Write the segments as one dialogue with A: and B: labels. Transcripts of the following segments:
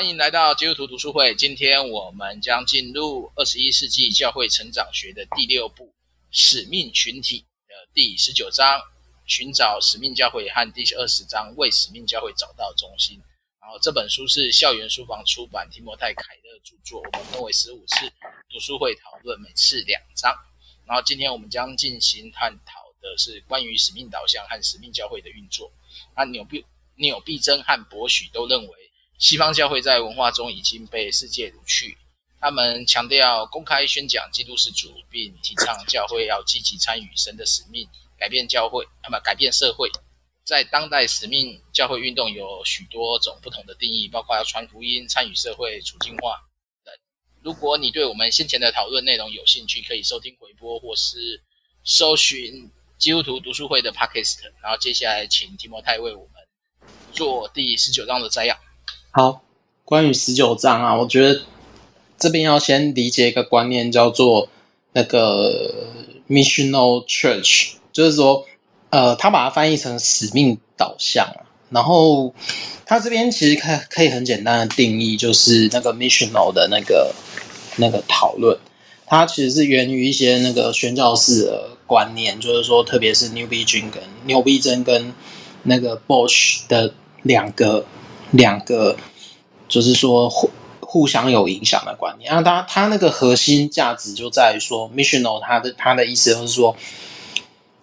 A: 欢迎来到基督徒读书会。今天我们将进入二十一世纪教会成长学的第六部“使命群体”的第十九章“寻找使命教会”和第二十章“为使命教会找到中心”。然后这本书是校园书房出版，提摩太·凯勒著作。我们分为十五次读书会讨论，每次两章。然后今天我们将进行探讨的是关于使命导向和使命教会的运作。那纽必纽必珍和博许都认为。西方教会在文化中已经被世界掳去。他们强调公开宣讲基督是主，并提倡教会要积极参与神的使命，改变教会，那么改变社会。在当代使命教会运动有许多种不同的定义，包括要传福音、参与社会处境化等。如果你对我们先前的讨论内容有兴趣，可以收听回播，或是搜寻基督徒读书会的 Podcast。然后接下来请提摩太为我们做第十九章的摘要。
B: 好，关于十九章啊，我觉得这边要先理解一个观念，叫做那个 missional church，就是说，呃，他把它翻译成使命导向。然后他这边其实可可以很简单的定义，就是那个 missional 的那个那个讨论，它其实是源于一些那个宣教士的观念，就是说，特别是 New Vision 跟纽毕珍跟那个 Bosch 的两个。两个就是说互互相有影响的观念，那他他那个核心价值就在于说，missional，他的他的意思就是说，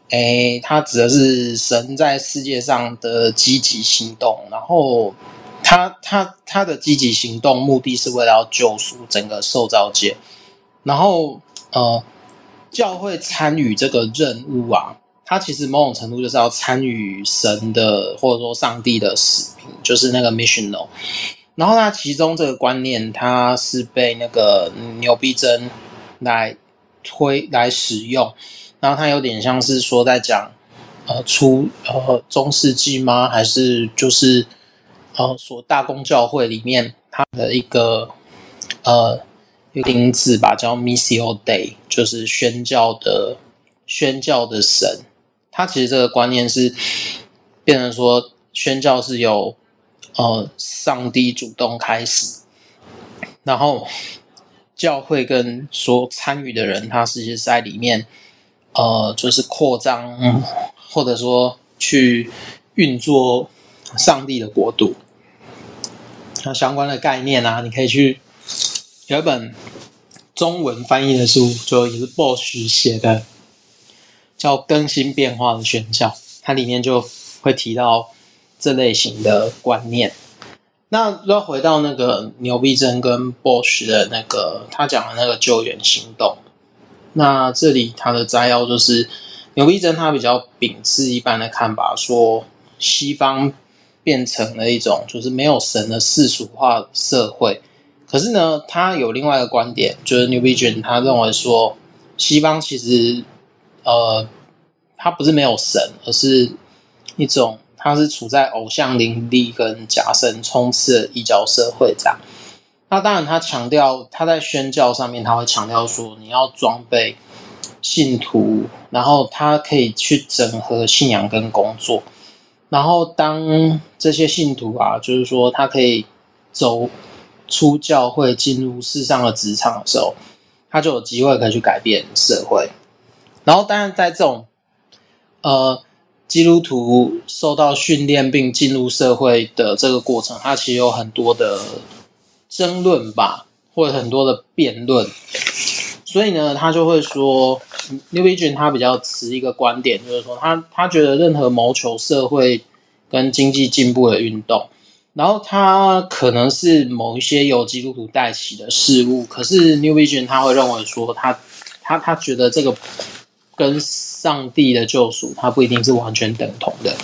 B: 诶，他指的是神在世界上的积极行动，然后他他他的积极行动目的是为了要救赎整个受造界，然后呃，教会参与这个任务啊。他其实某种程度就是要参与神的或者说上帝的使命，就是那个 missional。然后他其中这个观念，他是被那个纽毕珍来推来使用。然后他有点像是说在讲，呃，出呃中世纪吗？还是就是呃所大公教会里面他的一个呃一个名字吧，叫 Missio day，就是宣教的宣教的神。他其实这个观念是变成说，宣教是由呃上帝主动开始，然后教会跟所参与的人，他实际是在里面呃就是扩张，或者说去运作上帝的国度。那相关的概念啊，你可以去有一本中文翻译的书，就也是 Bosch 写的。叫更新变化的宣教，它里面就会提到这类型的观念。那要回到那个牛逼真跟 Bosch 的那个他讲的那个救援行动，那这里他的摘要就是牛逼真他比较秉持一般的看法，说西方变成了一种就是没有神的世俗化社会。可是呢，他有另外一个观点，就是纽毕珍他认为说西方其实。呃，他不是没有神，而是一种，他是处在偶像林立跟假神充斥的异教社会这样。那当然，他强调他在宣教上面，他会强调说，你要装备信徒，然后他可以去整合信仰跟工作。然后当这些信徒啊，就是说他可以走出教会，进入世上的职场的时候，他就有机会可以去改变社会。然后，当然，在这种呃基督徒受到训练并进入社会的这个过程，它其实有很多的争论吧，或者很多的辩论。所以呢，他就会说，New Vision 他比较持一个观点，就是说他他觉得任何谋求社会跟经济进步的运动，然后他可能是某一些由基督徒带起的事物，可是 New Vision 他会认为说他，他他他觉得这个。跟上帝的救赎，它不一定是完全等同的。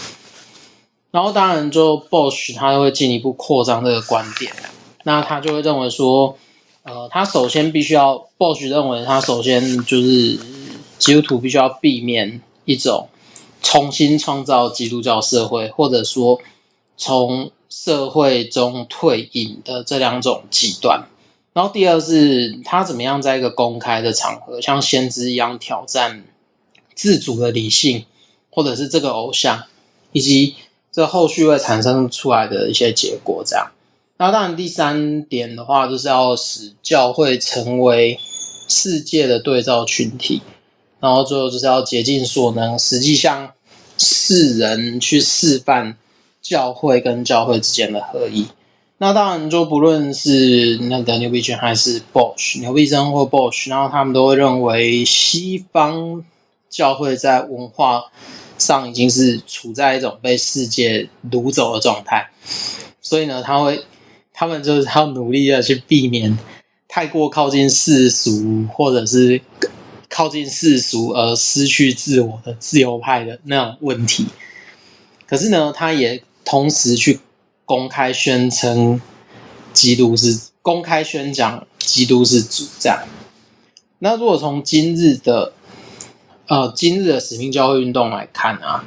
B: 然后，当然，就 Bosch 他会进一步扩张这个观点。那他就会认为说，呃，他首先必须要 Bosch 认为，他首先就是基督徒必须要避免一种重新创造基督教社会，或者说从社会中退隐的这两种极端。然后，第二是他怎么样在一个公开的场合，像先知一样挑战。自主的理性，或者是这个偶像，以及这后续会产生出来的一些结果，这样。那当然，第三点的话，就是要使教会成为世界的对照群体，然后最后就是要竭尽所能，实际向世人去示范教会跟教会之间的合一。那当然，就不论是那个牛皮犓还是 Bosch 牛皮砧或 Bosch，然后他们都会认为西方教会在文化上已经是处在一种被世界掳走的状态，所以呢，他会。他们就是要努力的去避免太过靠近世俗，或者是靠近世俗而失去自我的自由派的那种问题。可是呢，他也同时去公开宣称基督是公开宣讲基督是主这样。那如果从今日的呃今日的使命教会运动来看啊，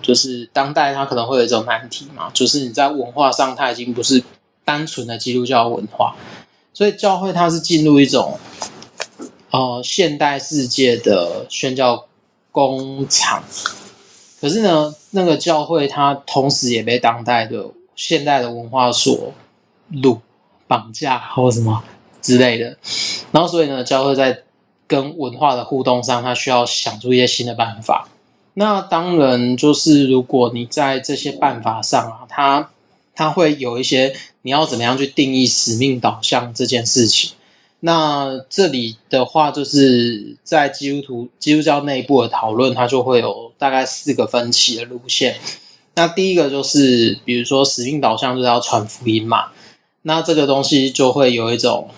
B: 就是当代它可能会有一种难题嘛，就是你在文化上它已经不是。单纯的基督教文化，所以教会它是进入一种呃现代世界的宣教工厂。可是呢，那个教会它同时也被当代的现代的文化所掳、绑架或什么之类的。然后，所以呢，教会在跟文化的互动上，他需要想出一些新的办法。那当然，就是如果你在这些办法上啊，它它会有一些。你要怎么样去定义使命导向这件事情？那这里的话，就是在基督徒、基督教内部的讨论，它就会有大概四个分歧的路线。那第一个就是，比如说使命导向就是要传福音嘛，那这个东西就会有一种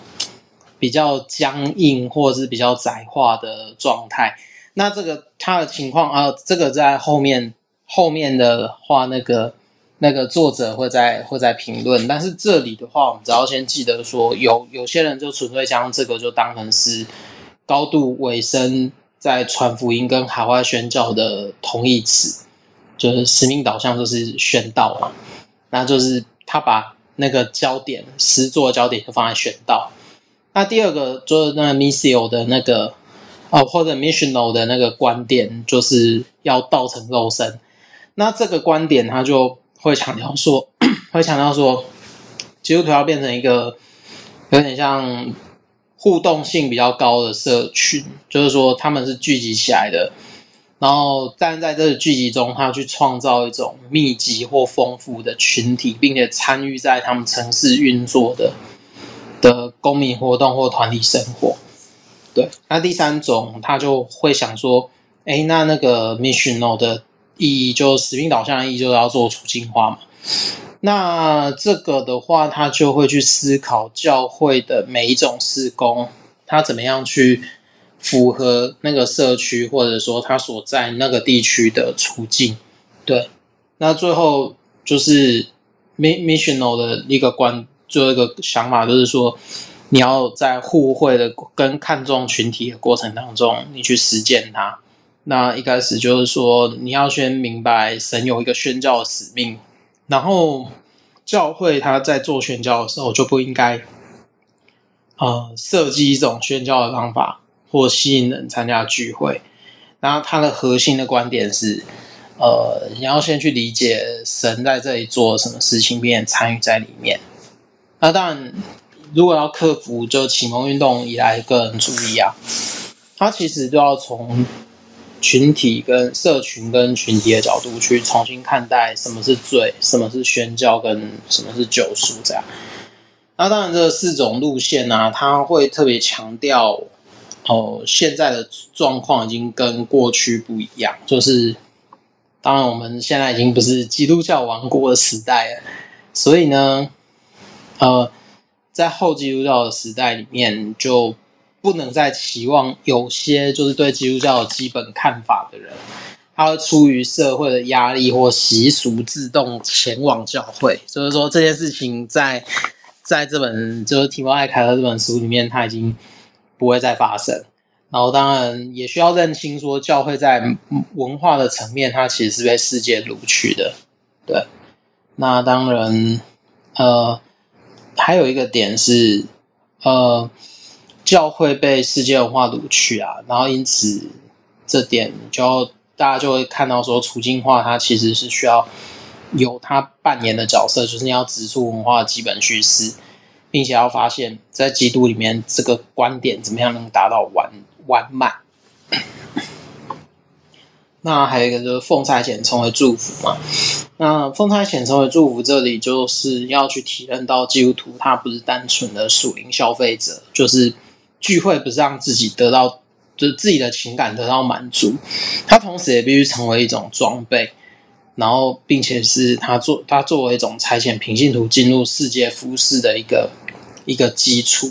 B: 比较僵硬或者是比较窄化的状态。那这个它的情况啊，这个在后面后面的话那个。那个作者会在会在评论，但是这里的话，我们只要先记得说，有有些人就纯粹将这个就当成是高度委身在传福音跟海外宣教的同义词，就是使命导向就是宣道嘛，那就是他把那个焦点实作焦点就放在宣道。那第二个就是那 missio 的那个哦，或者 missional 的那个观点，就是要道成肉身。那这个观点他就。会强调说，会强调说，基督徒要变成一个有点像互动性比较高的社群，就是说他们是聚集起来的，然后但在这个聚集中，他去创造一种密集或丰富的群体，并且参与在他们城市运作的的公民活动或团体生活。对，那第三种，他就会想说，哎，那那个 missional 的。意义就使命导向的意义就是要做处境化嘛。那这个的话，他就会去思考教会的每一种事工，他怎么样去符合那个社区或者说他所在那个地区的处境。对，那最后就是 missional 的一个观，最后一个想法就是说，你要在互惠的跟看重群体的过程当中，你去实践它。那一开始就是说，你要先明白神有一个宣教的使命，然后教会他在做宣教的时候就不应该，呃，设计一种宣教的方法或吸引人参加聚会。然后他的核心的观点是，呃，你要先去理解神在这里做什么事情，并且参与在里面。那当然，如果要克服就启蒙运动以来个人主义啊，他其实都要从。群体跟社群跟群体的角度去重新看待什么是罪，什么是宣教，跟什么是救赎，这样。那当然，这四种路线呢、啊，它会特别强调哦，现在的状况已经跟过去不一样。就是，当然我们现在已经不是基督教王国的时代了，所以呢，呃，在后基督教的时代里面就。不能再期望有些就是对基督教有基本看法的人，他会出于社会的压力或习俗自动前往教会。所以说这件事情在在这本就是提摩太凯勒这本书里面，他已经不会再发生。然后当然也需要认清说，教会在文化的层面，它其实是被世界掳去的。对，那当然，呃，还有一个点是，呃。教会被世界文化掳去啊，然后因此这点就大家就会看到说，处境化它其实是需要有他扮演的角色，就是你要指出文化的基本叙事，并且要发现，在基督里面这个观点怎么样能达到完完满。那还有一个就是奉差遣成为祝福嘛。那奉差遣成为祝福，这里就是要去体认到基督徒他不是单纯的属灵消费者，就是聚会不是让自己得到，就是自己的情感得到满足，他同时也必须成为一种装备，然后并且是他作他作为一种差遣平信徒进入世界服事的一个一个基础。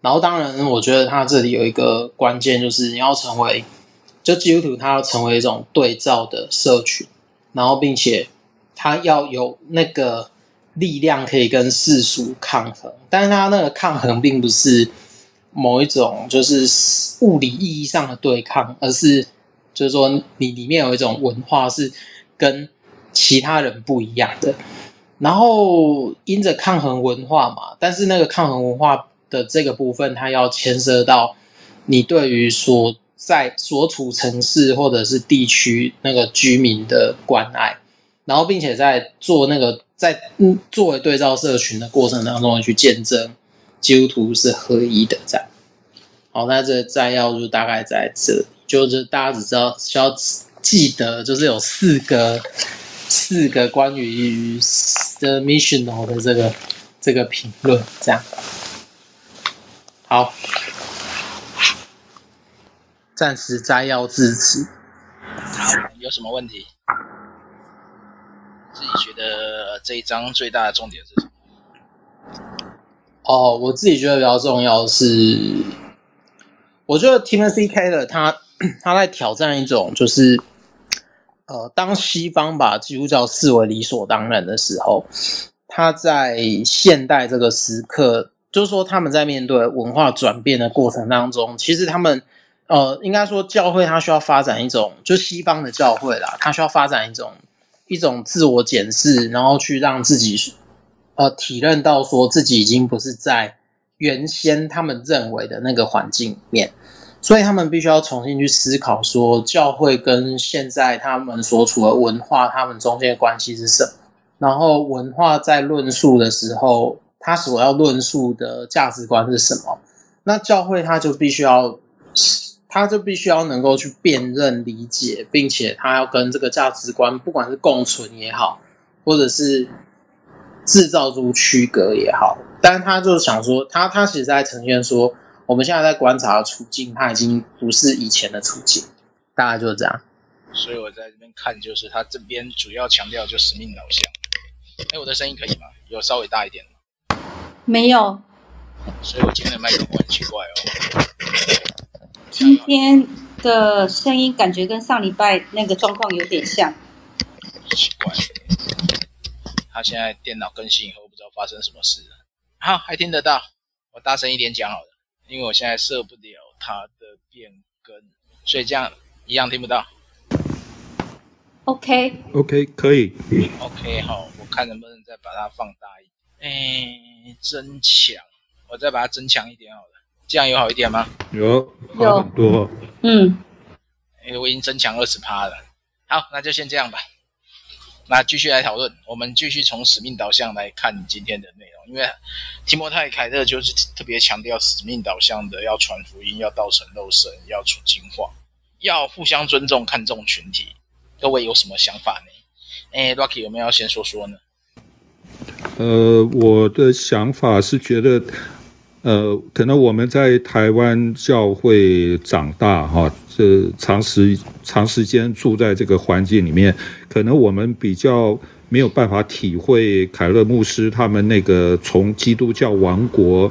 B: 然后当然，我觉得他这里有一个关键，就是你要成为。就基督徒，他要成为一种对照的社群，然后并且他要有那个力量可以跟世俗抗衡，但是他那个抗衡并不是某一种就是物理意义上的对抗，而是就是说你里面有一种文化是跟其他人不一样的，然后因着抗衡文化嘛，但是那个抗衡文化的这个部分，它要牵涉到你对于说。在所处城市或者是地区那个居民的关爱，然后并且在做那个在嗯作为对照社群的过程当中去见证基督徒是合一的这样。好，那这摘要就大概在这里，就是大家只知道需要记得，就是有四个四个关于 the missional 的这个这个评论这样。好。暂时摘要至此。
A: 好，有什么问题？自己觉得这一章最大的重点是什么？
B: 哦，我自己觉得比较重要的是，我觉得 Timothy Keller 他 他在挑战一种，就是呃，当西方把基督教视为理所当然的时候，他在现代这个时刻，就是说他们在面对文化转变的过程当中，其实他们。呃，应该说教会它需要发展一种，就西方的教会啦，它需要发展一种一种自我检视，然后去让自己呃体认到说自己已经不是在原先他们认为的那个环境里面，所以他们必须要重新去思考说教会跟现在他们所处的文化，他们中间的关系是什么？然后文化在论述的时候，他所要论述的价值观是什么？那教会它就必须要。他就必须要能够去辨认、理解，并且他要跟这个价值观，不管是共存也好，或者是制造出区隔也好，但是他就想说，他他其实在呈现说，我们现在在观察的处境，他已经不是以前的处境，大概就是这样。
A: 所以我在这边看，就是他这边主要强调就使命导向。哎，我的声音可以吗？有稍微大一点吗？
C: 没有。
A: 所以我今天的麦克风很奇怪哦。
C: 今天的声音感觉跟上礼拜那个状况有点像，
A: 奇怪。他现在电脑更新以后，不知道发生什么事了。好，还听得到？我大声一点讲好了，因为我现在设不了他的变更，所以这样一样听不到。
C: OK，OK，
D: 可以。
A: OK，好，我看能不能再把它放大一点。哎，增强，我再把它增强一点好了。这样有好一点吗？
D: 有，好很多。
C: 嗯，
A: 因为我已经增强二十趴了。好，那就先这样吧。那继续来讨论，我们继续从使命导向来看今天的内容。因为提摩太凯特就是特别强调使命导向的，要传福音，要道成肉身，要出精化，要互相尊重，看重群体。各位有什么想法呢？哎，Rocky 有没有要先说说呢？
D: 呃，我的想法是觉得。呃，可能我们在台湾教会长大哈，这长时长时间住在这个环境里面，可能我们比较没有办法体会凯勒牧师他们那个从基督教王国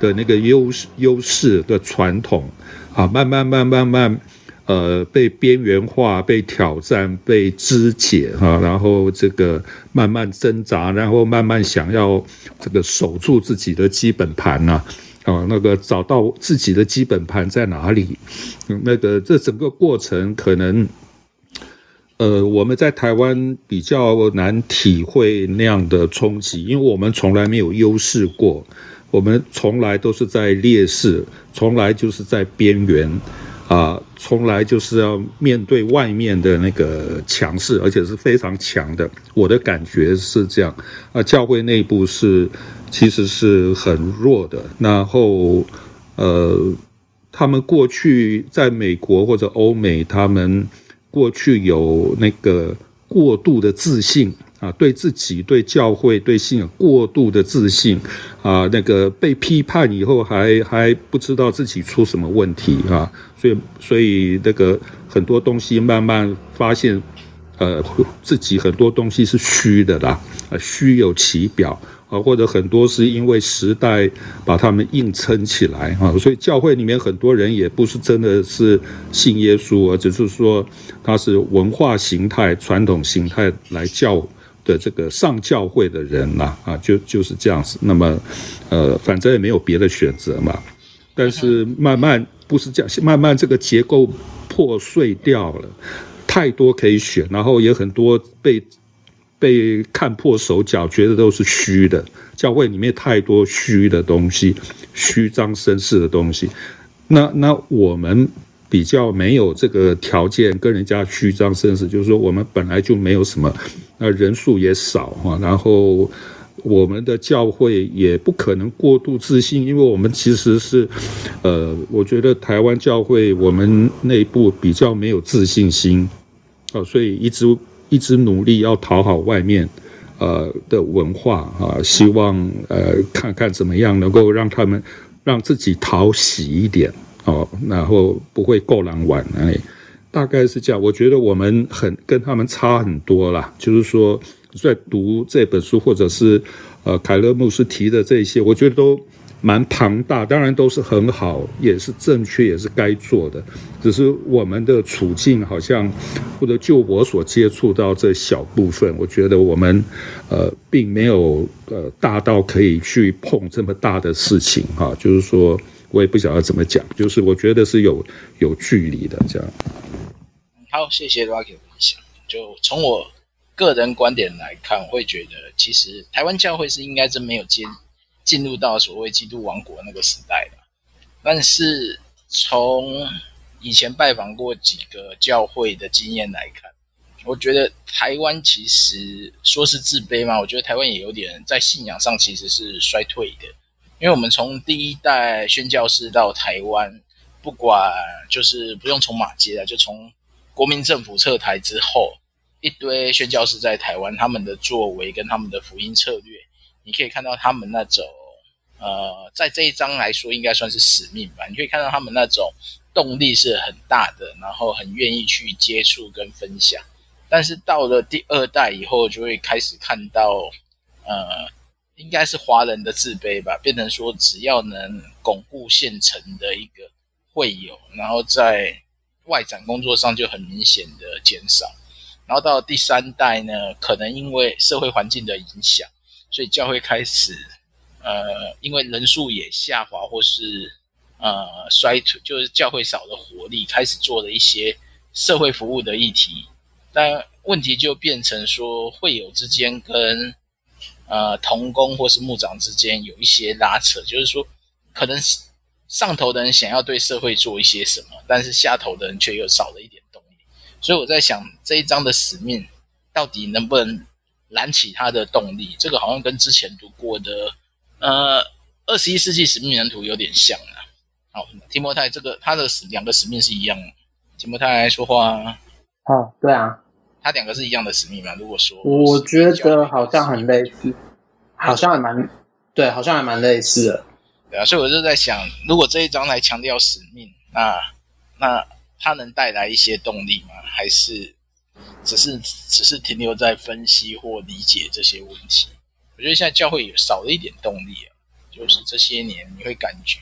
D: 的那个优势优势的传统啊，慢慢慢慢慢。呃，被边缘化、被挑战、被肢解哈，然后这个慢慢挣扎，然后慢慢想要这个守住自己的基本盘呐，啊，那个找到自己的基本盘在哪里？那个这整个过程可能，呃，我们在台湾比较难体会那样的冲击，因为我们从来没有优势过，我们从来都是在劣势，从来就是在边缘。啊，从来就是要面对外面的那个强势，而且是非常强的。我的感觉是这样啊，教会内部是其实是很弱的。然后呃，他们过去在美国或者欧美，他们过去有那个过度的自信。啊，对自己、对教会、对信仰过度的自信，啊，那个被批判以后还还不知道自己出什么问题啊，所以所以那个很多东西慢慢发现，呃，自己很多东西是虚的啦，啊，虚有其表啊，或者很多是因为时代把他们硬撑起来啊，所以教会里面很多人也不是真的是信耶稣，而只是说他是文化形态、传统形态来教。的这个上教会的人呐，啊，就就是这样子。那么，呃，反正也没有别的选择嘛。但是慢慢不是这样，慢慢这个结构破碎掉了，太多可以选，然后也很多被被看破手脚，觉得都是虚的。教会里面太多虚的东西，虚张声势的东西。那那我们。比较没有这个条件跟人家虚张声势，就是说我们本来就没有什么，那人数也少哈，然后我们的教会也不可能过度自信，因为我们其实是，呃，我觉得台湾教会我们内部比较没有自信心，啊，所以一直一直努力要讨好外面，呃的文化啊，希望呃看看怎么样能够让他们让自己讨喜一点。哦，然后不会够难玩，哎，大概是这样。我觉得我们很跟他们差很多啦，就是说在读这本书，或者是呃凯勒牧师提的这些，我觉得都蛮庞大，当然都是很好，也是正确，也是该做的。只是我们的处境好像，或者就我所接触到这小部分，我觉得我们呃并没有呃大到可以去碰这么大的事情哈，就是说。我也不晓得怎么讲，就是我觉得是有有距离的这样。
A: 好，谢谢 Rocky 分享。就从我个人观点来看，我会觉得其实台湾教会是应该真没有进进入到所谓基督王国那个时代的。但是从以前拜访过几个教会的经验来看，我觉得台湾其实说是自卑嘛，我觉得台湾也有点在信仰上其实是衰退的。因为我们从第一代宣教士到台湾，不管就是不用从马街了，就从国民政府撤台之后，一堆宣教士在台湾，他们的作为跟他们的福音策略，你可以看到他们那种呃，在这一章来说应该算是使命吧。你可以看到他们那种动力是很大的，然后很愿意去接触跟分享。但是到了第二代以后，就会开始看到呃。应该是华人的自卑吧，变成说只要能巩固现成的一个会友，然后在外展工作上就很明显的减少。然后到第三代呢，可能因为社会环境的影响，所以教会开始呃，因为人数也下滑，或是呃衰退，就是教会少了活力，开始做了一些社会服务的议题。但问题就变成说，会友之间跟呃，童工或是牧长之间有一些拉扯，就是说，可能上头的人想要对社会做一些什么，但是下头的人却又少了一点动力。所以我在想，这一章的使命到底能不能燃起他的动力？这个好像跟之前读过的呃二十一世纪使命蓝图有点像啊。好，提摩太这个他的使两个使命是一样的。提摩太来说话。
B: 哦，对啊。
A: 他两个是一样的使命吗？如果说，
B: 我觉得好像很类似，好像还蛮对，好像还蛮类似的。
A: 对啊，所以我就在想，如果这一章来强调使命，那那它能带来一些动力吗？还是只是只是停留在分析或理解这些问题？我觉得现在教会有少了一点动力啊，就是这些年你会感觉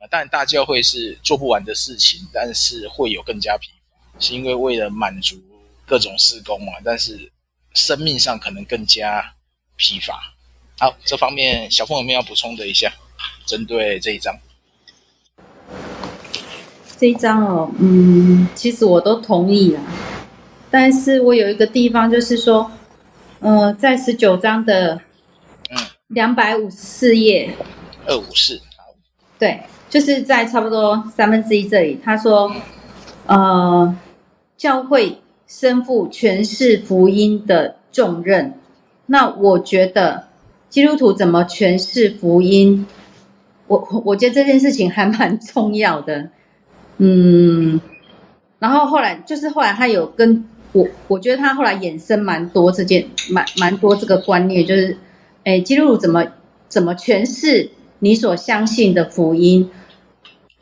A: 啊，当然大教会是做不完的事情，但是会有更加疲乏，是因为为了满足。各种施工嘛，但是生命上可能更加疲乏。好，这方面小凤有没有要补充的一下？针对这一章，
C: 这一章哦，嗯，其实我都同意啦。但是我有一个地方就是说，呃，在十九章的嗯两百五十四页，
A: 二五四，
C: 对，就是在差不多三分之一这里，他说。呃，教会身负诠释福音的重任。那我觉得基督徒怎么诠释福音，我我我觉得这件事情还蛮重要的。嗯，然后后来就是后来他有跟我，我觉得他后来衍生蛮多这件蛮蛮多这个观念，就是，诶，基督徒怎么怎么诠释你所相信的福音，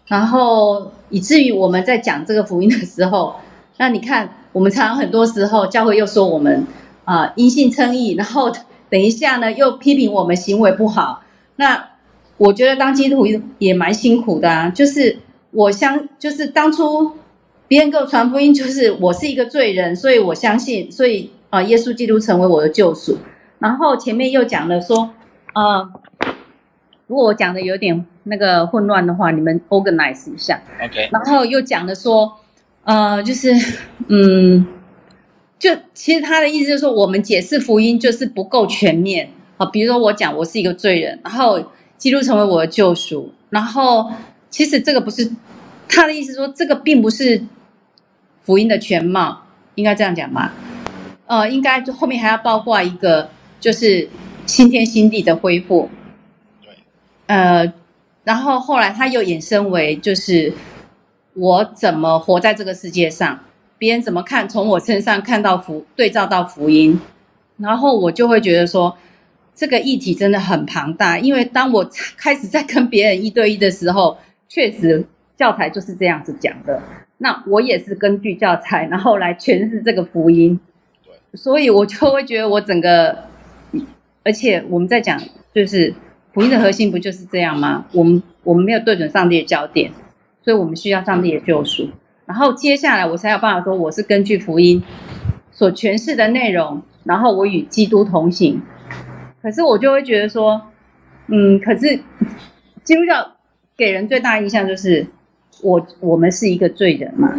C: 然后以至于我们在讲这个福音的时候，那你看我们常常很多时候教会又说我们啊因信称义，然后等一下呢又批评我们行为不好，那我觉得当基督徒也蛮辛苦的啊，就是。我相就是当初别人给我传福音，就是我是一个罪人，所以我相信，所以啊，耶稣基督成为我的救赎。然后前面又讲了说，呃，如果我讲的有点那个混乱的话，你们 organize 一下。
A: OK。
C: 然后又讲了说，呃，就是嗯，就其实他的意思就是说，我们解释福音就是不够全面啊。比如说我讲我是一个罪人，然后基督成为我的救赎，然后。其实这个不是他的意思，说这个并不是福音的全貌，应该这样讲吧？呃，应该就后面还要包括一个，就是新天新地的恢复。
A: 对。
C: 呃，然后后来他又衍生为，就是我怎么活在这个世界上，别人怎么看，从我身上看到福，对照到福音，然后我就会觉得说，这个议题真的很庞大，因为当我开始在跟别人一对一的时候。确实，教材就是这样子讲的。那我也是根据教材，然后来诠释这个福音。对，所以我就会觉得我整个，而且我们在讲，就是福音的核心不就是这样吗？我们我们没有对准上帝的焦点，所以我们需要上帝的救赎。然后接下来我才有办法说，我是根据福音所诠释的内容，然后我与基督同行。可是我就会觉得说，嗯，可是基督教。给人最大的印象就是我我们是一个罪人嘛，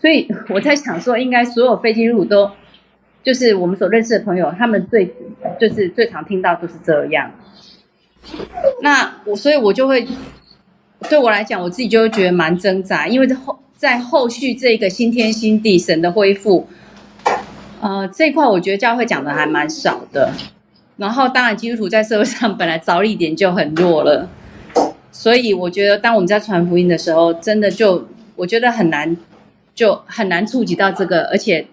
C: 所以我在想说，应该所有非基督徒都就是我们所认识的朋友，他们最就是最常听到就是这样。那我所以，我就会对我来讲，我自己就会觉得蛮挣扎，因为在后在后续这个新天新地神的恢复，呃，这块我觉得教会讲的还蛮少的。然后，当然基督徒在社会上本来着力点就很弱了。所以我觉得，当我们在传福音的时候，真的就我觉得很难，就很难触及到这个，而且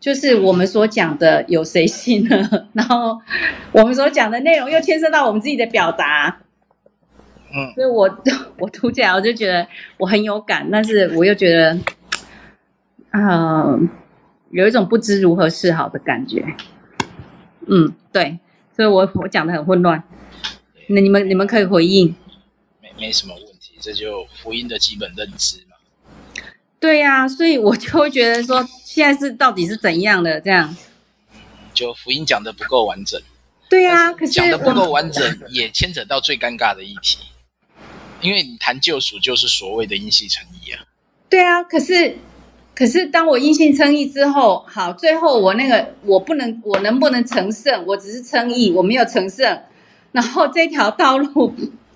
C: 就是我们所讲的有谁信呢？然后我们所讲的内容又牵涉到我们自己的表达，嗯，所以我 我读起来我就觉得我很有感，但是我又觉得，嗯、呃，有一种不知如何是好的感觉，嗯，对，所以我我讲的很混乱，那你们你们可以回应。
A: 没没什么问题，这就福音的基本认知嘛。
C: 对呀、啊，所以我就会觉得说，现在是到底是怎样的这样？
A: 就福音讲的不够完整。
C: 对呀、啊，可是
A: 讲的不够完整，也牵扯到最尴尬的议题，因为你谈救赎就是所谓的因信称义啊。
C: 对啊，可是可是当我因信称义之后，好，最后我那个我不能，我能不能成圣？我只是称义，我没有成圣。然后这条道路，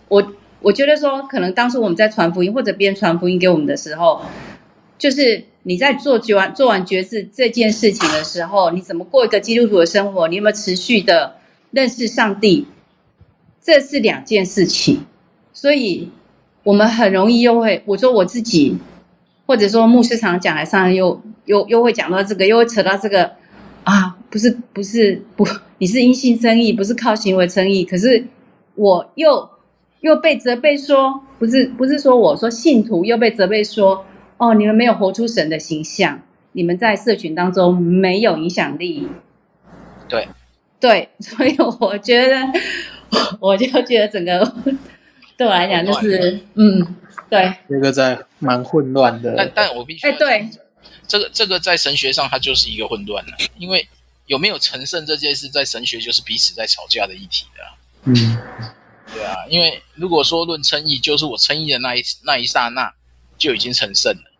C: 我。我觉得说，可能当初我们在传福音，或者别人传福音给我们的时候，就是你在做决完做完决志这件事情的时候，你怎么过一个基督徒的生活？你有没有持续的认识上帝？这是两件事情。所以，我们很容易又会，我说我自己，或者说牧师常讲来上又又又会讲到这个，又会扯到这个啊，不是不是不，你是因信称义，不是靠行为称义。可是我又。又被责备说，不是不是说我说信徒又被责备说，哦，你们没有活出神的形象，你们在社群当中没有影响力。
A: 对，
C: 对，所以我觉得，我就觉得整个对我来讲就是，嗯，对，
B: 这个在蛮混乱的。
A: 但但我必须，
C: 哎，对，
A: 这个这个在神学上它就是一个混乱了，因为有没有成圣这件事，在神学就是彼此在吵架的议题的。嗯。对啊，因为如果说论称义，就是我称义的那一那一刹那就已经成圣了，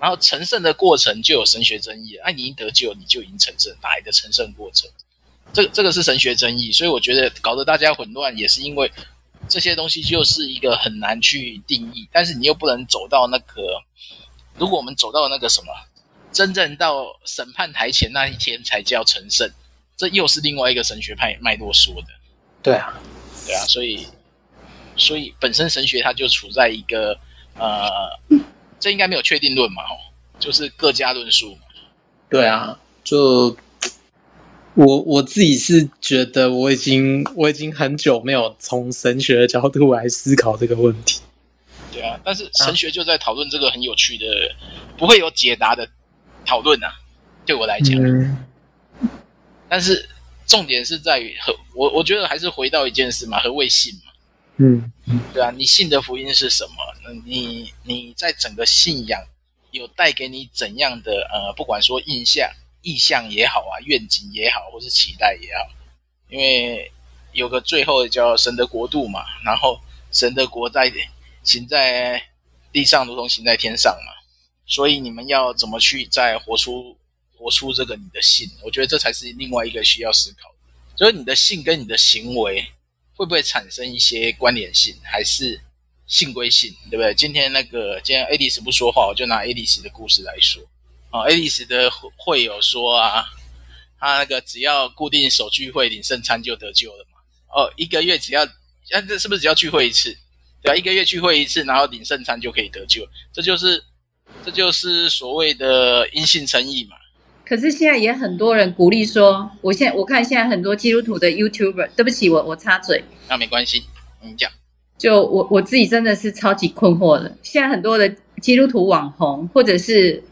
A: 然后成圣的过程就有神学争议了。哎，你一得救，你就已经成圣，哪来的成圣过程？这这个是神学争议，所以我觉得搞得大家混乱，也是因为这些东西就是一个很难去定义，但是你又不能走到那个如果我们走到那个什么，真正到审判台前那一天才叫成圣，这又是另外一个神学派脉络说的。
B: 对啊，
A: 对啊，所以所以本身神学它就处在一个呃，这应该没有确定论嘛，哦，就是各家论述。
B: 对啊，就我我自己是觉得我已经我已经很久没有从神学的角度来思考这个问题。
A: 对啊，但是神学就在讨论这个很有趣的，啊、不会有解答的讨论啊。对我来讲，嗯、但是重点是在于何我我觉得还是回到一件事嘛，何谓信嘛？
B: 嗯，
A: 对啊，你信的福音是什么？你你在整个信仰。有带给你怎样的呃，不管说印象、意象也好啊，愿景也好，或是期待也好，因为有个最后叫神的国度嘛，然后神的国在行在地上，如同行在天上嘛，所以你们要怎么去再活出活出这个你的信？我觉得这才是另外一个需要思考的，就是你的信跟你的行为会不会产生一些关联性，还是？信归信，对不对？今天那个，今天爱丽丝不说话，我就拿爱丽丝的故事来说。哦，爱丽丝的会友说啊，他那个只要固定守聚会领圣餐就得救了嘛。哦，一个月只要，啊，这是不是只要聚会一次？对啊，一个月聚会一次，然后领圣餐就可以得救。这就是，这就是所谓的因信称义嘛。
C: 可是现在也很多人鼓励说，我现在我看现在很多基督徒的 YouTuber，对不起，我我插嘴。
A: 那没关系，你讲。
C: 就我我自己真的是超级困惑的。现在很多的基督徒网红或者是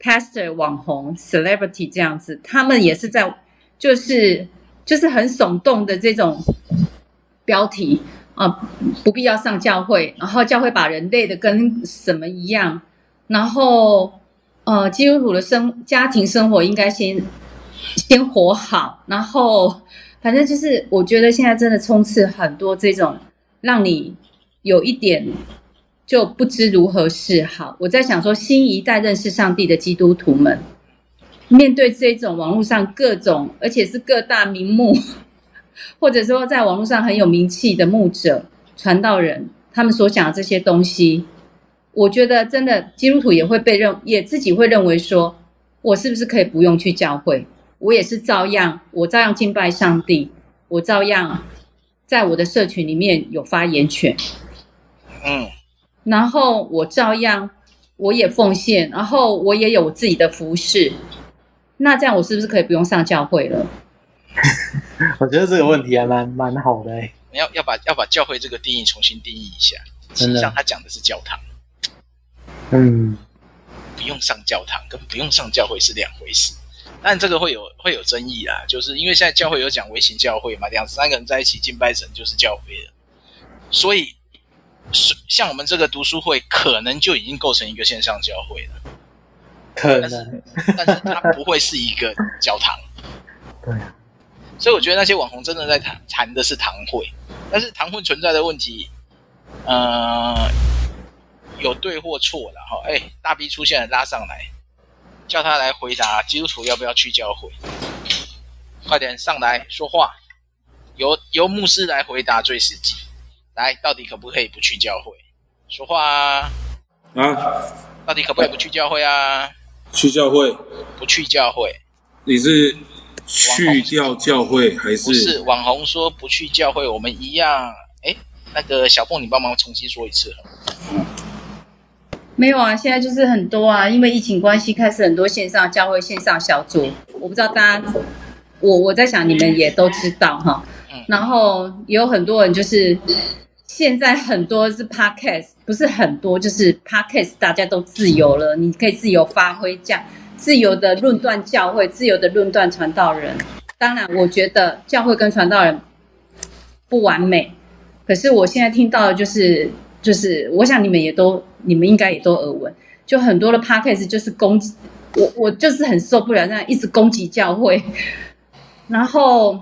C: pastor 网红 celebrity 这样子，他们也是在就是就是很耸动的这种标题啊，不必要上教会，然后教会把人累的跟什么一样，然后呃基督徒的生家庭生活应该先先活好，然后反正就是我觉得现在真的充斥很多这种。让你有一点就不知如何是好。我在想说，新一代认识上帝的基督徒们，面对这种网络上各种，而且是各大名目，或者说在网络上很有名气的牧者、传道人，他们所讲的这些东西，我觉得真的基督徒也会被认，也自己会认为说，我是不是可以不用去教会？我也是照样，我照样敬拜上帝，我照样。在我的社群里面有发言权，
A: 嗯，
C: 然后我照样我也奉献，然后我也有我自己的服饰，那这样我是不是可以不用上教会了？
B: 我觉得这个问题还蛮蛮好的哎，
A: 你要要把要把教会这个定义重新定义一下，实际上他讲的是教堂，
B: 嗯，
A: 不用上教堂跟不用上教会是两回事。但这个会有会有争议啦，就是因为现在教会有讲微型教会嘛，两三个人在一起敬拜神就是教会了，所以像我们这个读书会可能就已经构成一个线上教会了，
B: 可能，
A: 但是它不会是一个教堂，
B: 对，
A: 所以我觉得那些网红真的在谈谈的是堂会，但是堂会存在的问题，呃，有对或错了哈，哎，大 B 出现了，拉上来。叫他来回答基督徒要不要去教会？快点上来说话，由由牧师来回答最实际。来，到底可不可以不去教会？说话啊！
E: 啊，
A: 到底可不可以不去教会啊？
E: 去教会？
A: 不去教会？
E: 你是去掉教会还是？
A: 不是，网红说不去教会，我们一样。哎，那个小凤，你帮忙重新说一次。
C: 没有啊，现在就是很多啊，因为疫情关系，开始很多线上教会、线上小组。我不知道大家，我我在想你们也都知道哈。然后有很多人就是现在很多是 podcast，不是很多就是 podcast，大家都自由了，你可以自由发挥，这样自由的论断教会，自由的论断传道人。当然，我觉得教会跟传道人不完美，可是我现在听到的就是。就是，我想你们也都，你们应该也都耳闻，就很多的 podcast 就是攻击我，我就是很受不了这样一直攻击教会，然后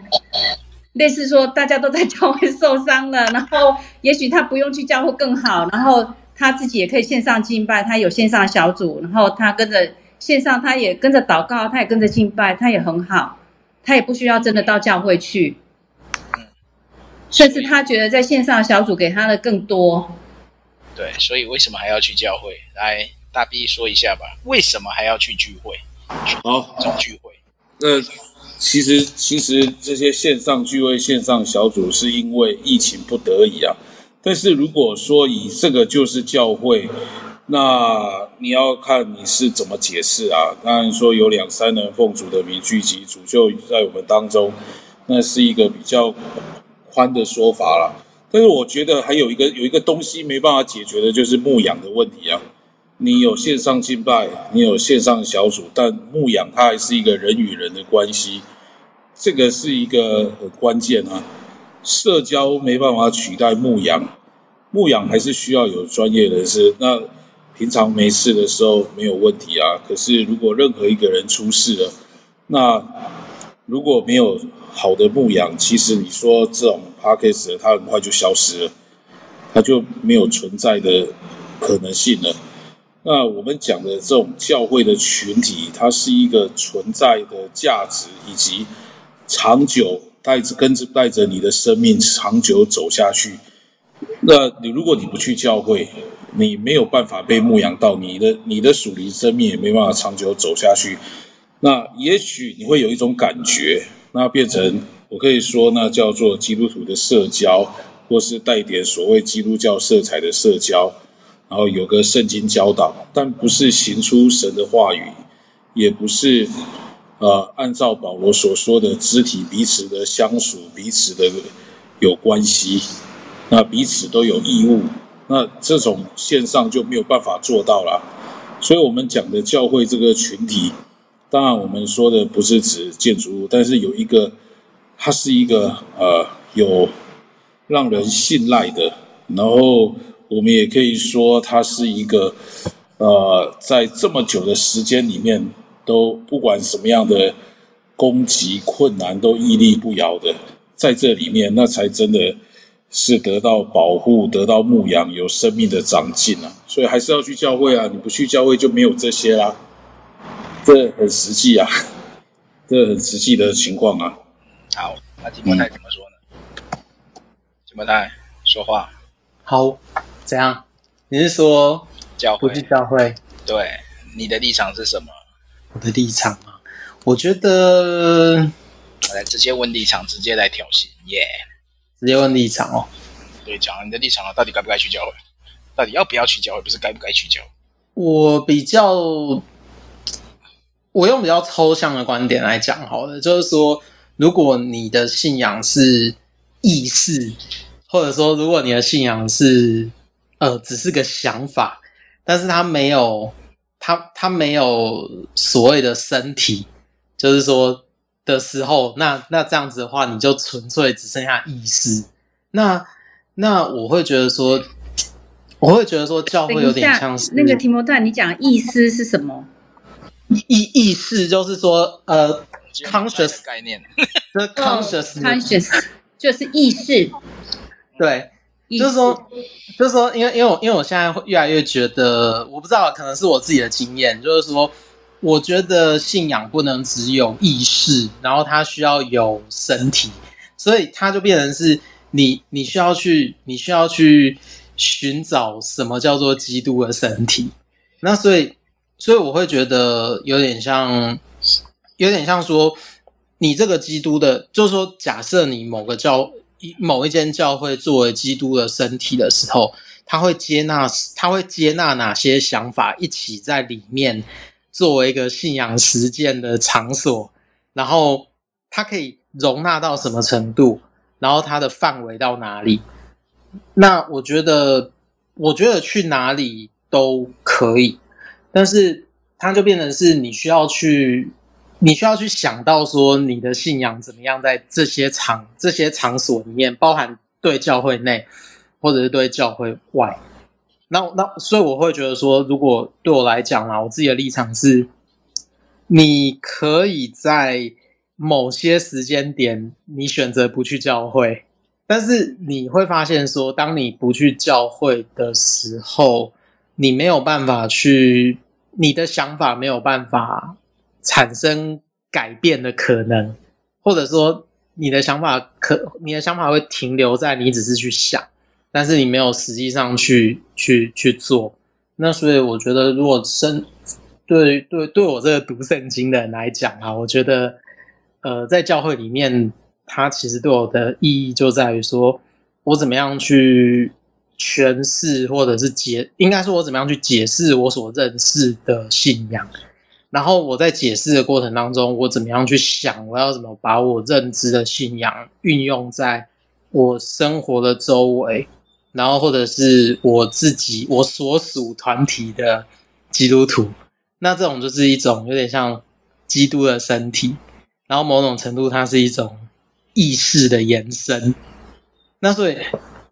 C: 类似说大家都在教会受伤了，然后也许他不用去教会更好，然后他自己也可以线上敬拜，他有线上小组，然后他跟着线上，他也跟着祷告，他也跟着敬拜，他也很好，他也不需要真的到教会去，甚至他觉得在线上小组给他的更多。
A: 对，所以为什么还要去教会？来，大 B 说一下吧，为什么还要去聚会？
E: 好，
A: 这种聚会。
E: 那其实其实这些线上聚会、线上小组是因为疫情不得已啊。但是如果说以这个就是教会，那你要看你是怎么解释啊。当然说有两三人奉主的名聚集，主就在我们当中，那是一个比较宽的说法了。但是我觉得还有一个有一个东西没办法解决的，就是牧养的问题啊。你有线上敬拜，你有线上小组，但牧养它还是一个人与人的关系，这个是一个很关键啊。社交没办法取代牧养，牧养还是需要有专业人士。那平常没事的时候没有问题啊。可是如果任何一个人出事了，那如果没有好的牧养，其实你说这种 podcast 它很快就消失了，它就没有存在的可能性了。那我们讲的这种教会的群体，它是一个存在的价值，以及长久带着跟着带着你的生命长久走下去。那你如果你不去教会，你没有办法被牧养到，你的你的属灵生命也没办法长久走下去。那也许你会有一种感觉，那变成我可以说，那叫做基督徒的社交，或是带点所谓基督教色彩的社交。然后有个圣经教导，但不是行出神的话语，也不是呃按照保罗所说的肢体彼此的相属，彼此的有关系，那彼此都有义务，那这种线上就没有办法做到了。所以我们讲的教会这个群体，当然我们说的不是指建筑物，但是有一个，它是一个呃有让人信赖的，然后。我们也可以说，它是一个，呃，在这么久的时间里面，都不管什么样的攻击困难，都屹立不摇的，在这里面，那才真的是得到保护、得到牧养、有生命的长进啊！所以还是要去教会啊！你不去教会就没有这些啦，这很实际啊，这很实际的情况啊。
A: 好，那提摩太怎么说呢？提摩太说话。
B: 好。怎样？你是说
A: 教会？
B: 不去教会？
A: 对，你的立场是什么？
B: 我的立场啊，我觉得，
A: 我来直接问立场，直接来挑衅，耶、yeah！
B: 直接问立场哦。
A: 对，讲你的立场啊，到底该不该去教会？到底要不要去教会？不是该不该去教会？
B: 我比较，我用比较抽象的观点来讲好了，就是说，如果你的信仰是意识，或者说，如果你的信仰是呃，只是个想法，但是他没有，他他没有所谓的身体，就是说的时候，那那这样子的话，你就纯粹只剩下意识。那那我会觉得说，我会觉得说，教会有点像是
C: 那个提摩太，你讲意思是什么？
B: 意意识就是说，呃，conscious
A: 概念，
B: 的 conscious
C: conscious 就是意识，
B: 对。就是说，就是说，因为因为我因为我现在会越来越觉得，我不知道，可能是我自己的经验，就是说，我觉得信仰不能只有意识，然后它需要有身体，所以它就变成是你你需要去你需要去寻找什么叫做基督的身体。那所以所以我会觉得有点像，有点像说，你这个基督的，就是说，假设你某个教。某一间教会作为基督的身体的时候，他会接纳，他会接纳哪些想法一起在里面作为一个信仰实践的场所，然后他可以容纳到什么程度，然后它的范围到哪里？那我觉得，我觉得去哪里都可以，但是它就变成是你需要去。你需要去想到说，你的信仰怎么样在这些场、这些场所里面，包含对教会内，或者是对教会外。那那所以我会觉得说，如果对我来讲啦，我自己的立场是，你可以在某些时间点，你选择不去教会，但是你会发现说，当你不去教会的时候，你没有办法去，你的想法没有办法。产生改变的可能，或者说你的想法可，你的想法会停留在你只是去想，但是你没有实际上去去去做。那所以我觉得，如果生对对对我这个读圣经的人来讲啊，我觉得呃，在教会里面，它其实对我的意义就在于说，我怎么样去诠释，或者是解，应该说我怎么样去解释我所认识的信仰。然后我在解释的过程当中，我怎么样去想，我要怎么把我认知的信仰运用在我生活的周围，然后或者是我自己我所属团体的基督徒，那这种就是一种有点像基督的身体，然后某种程度它是一种意识的延伸。那所以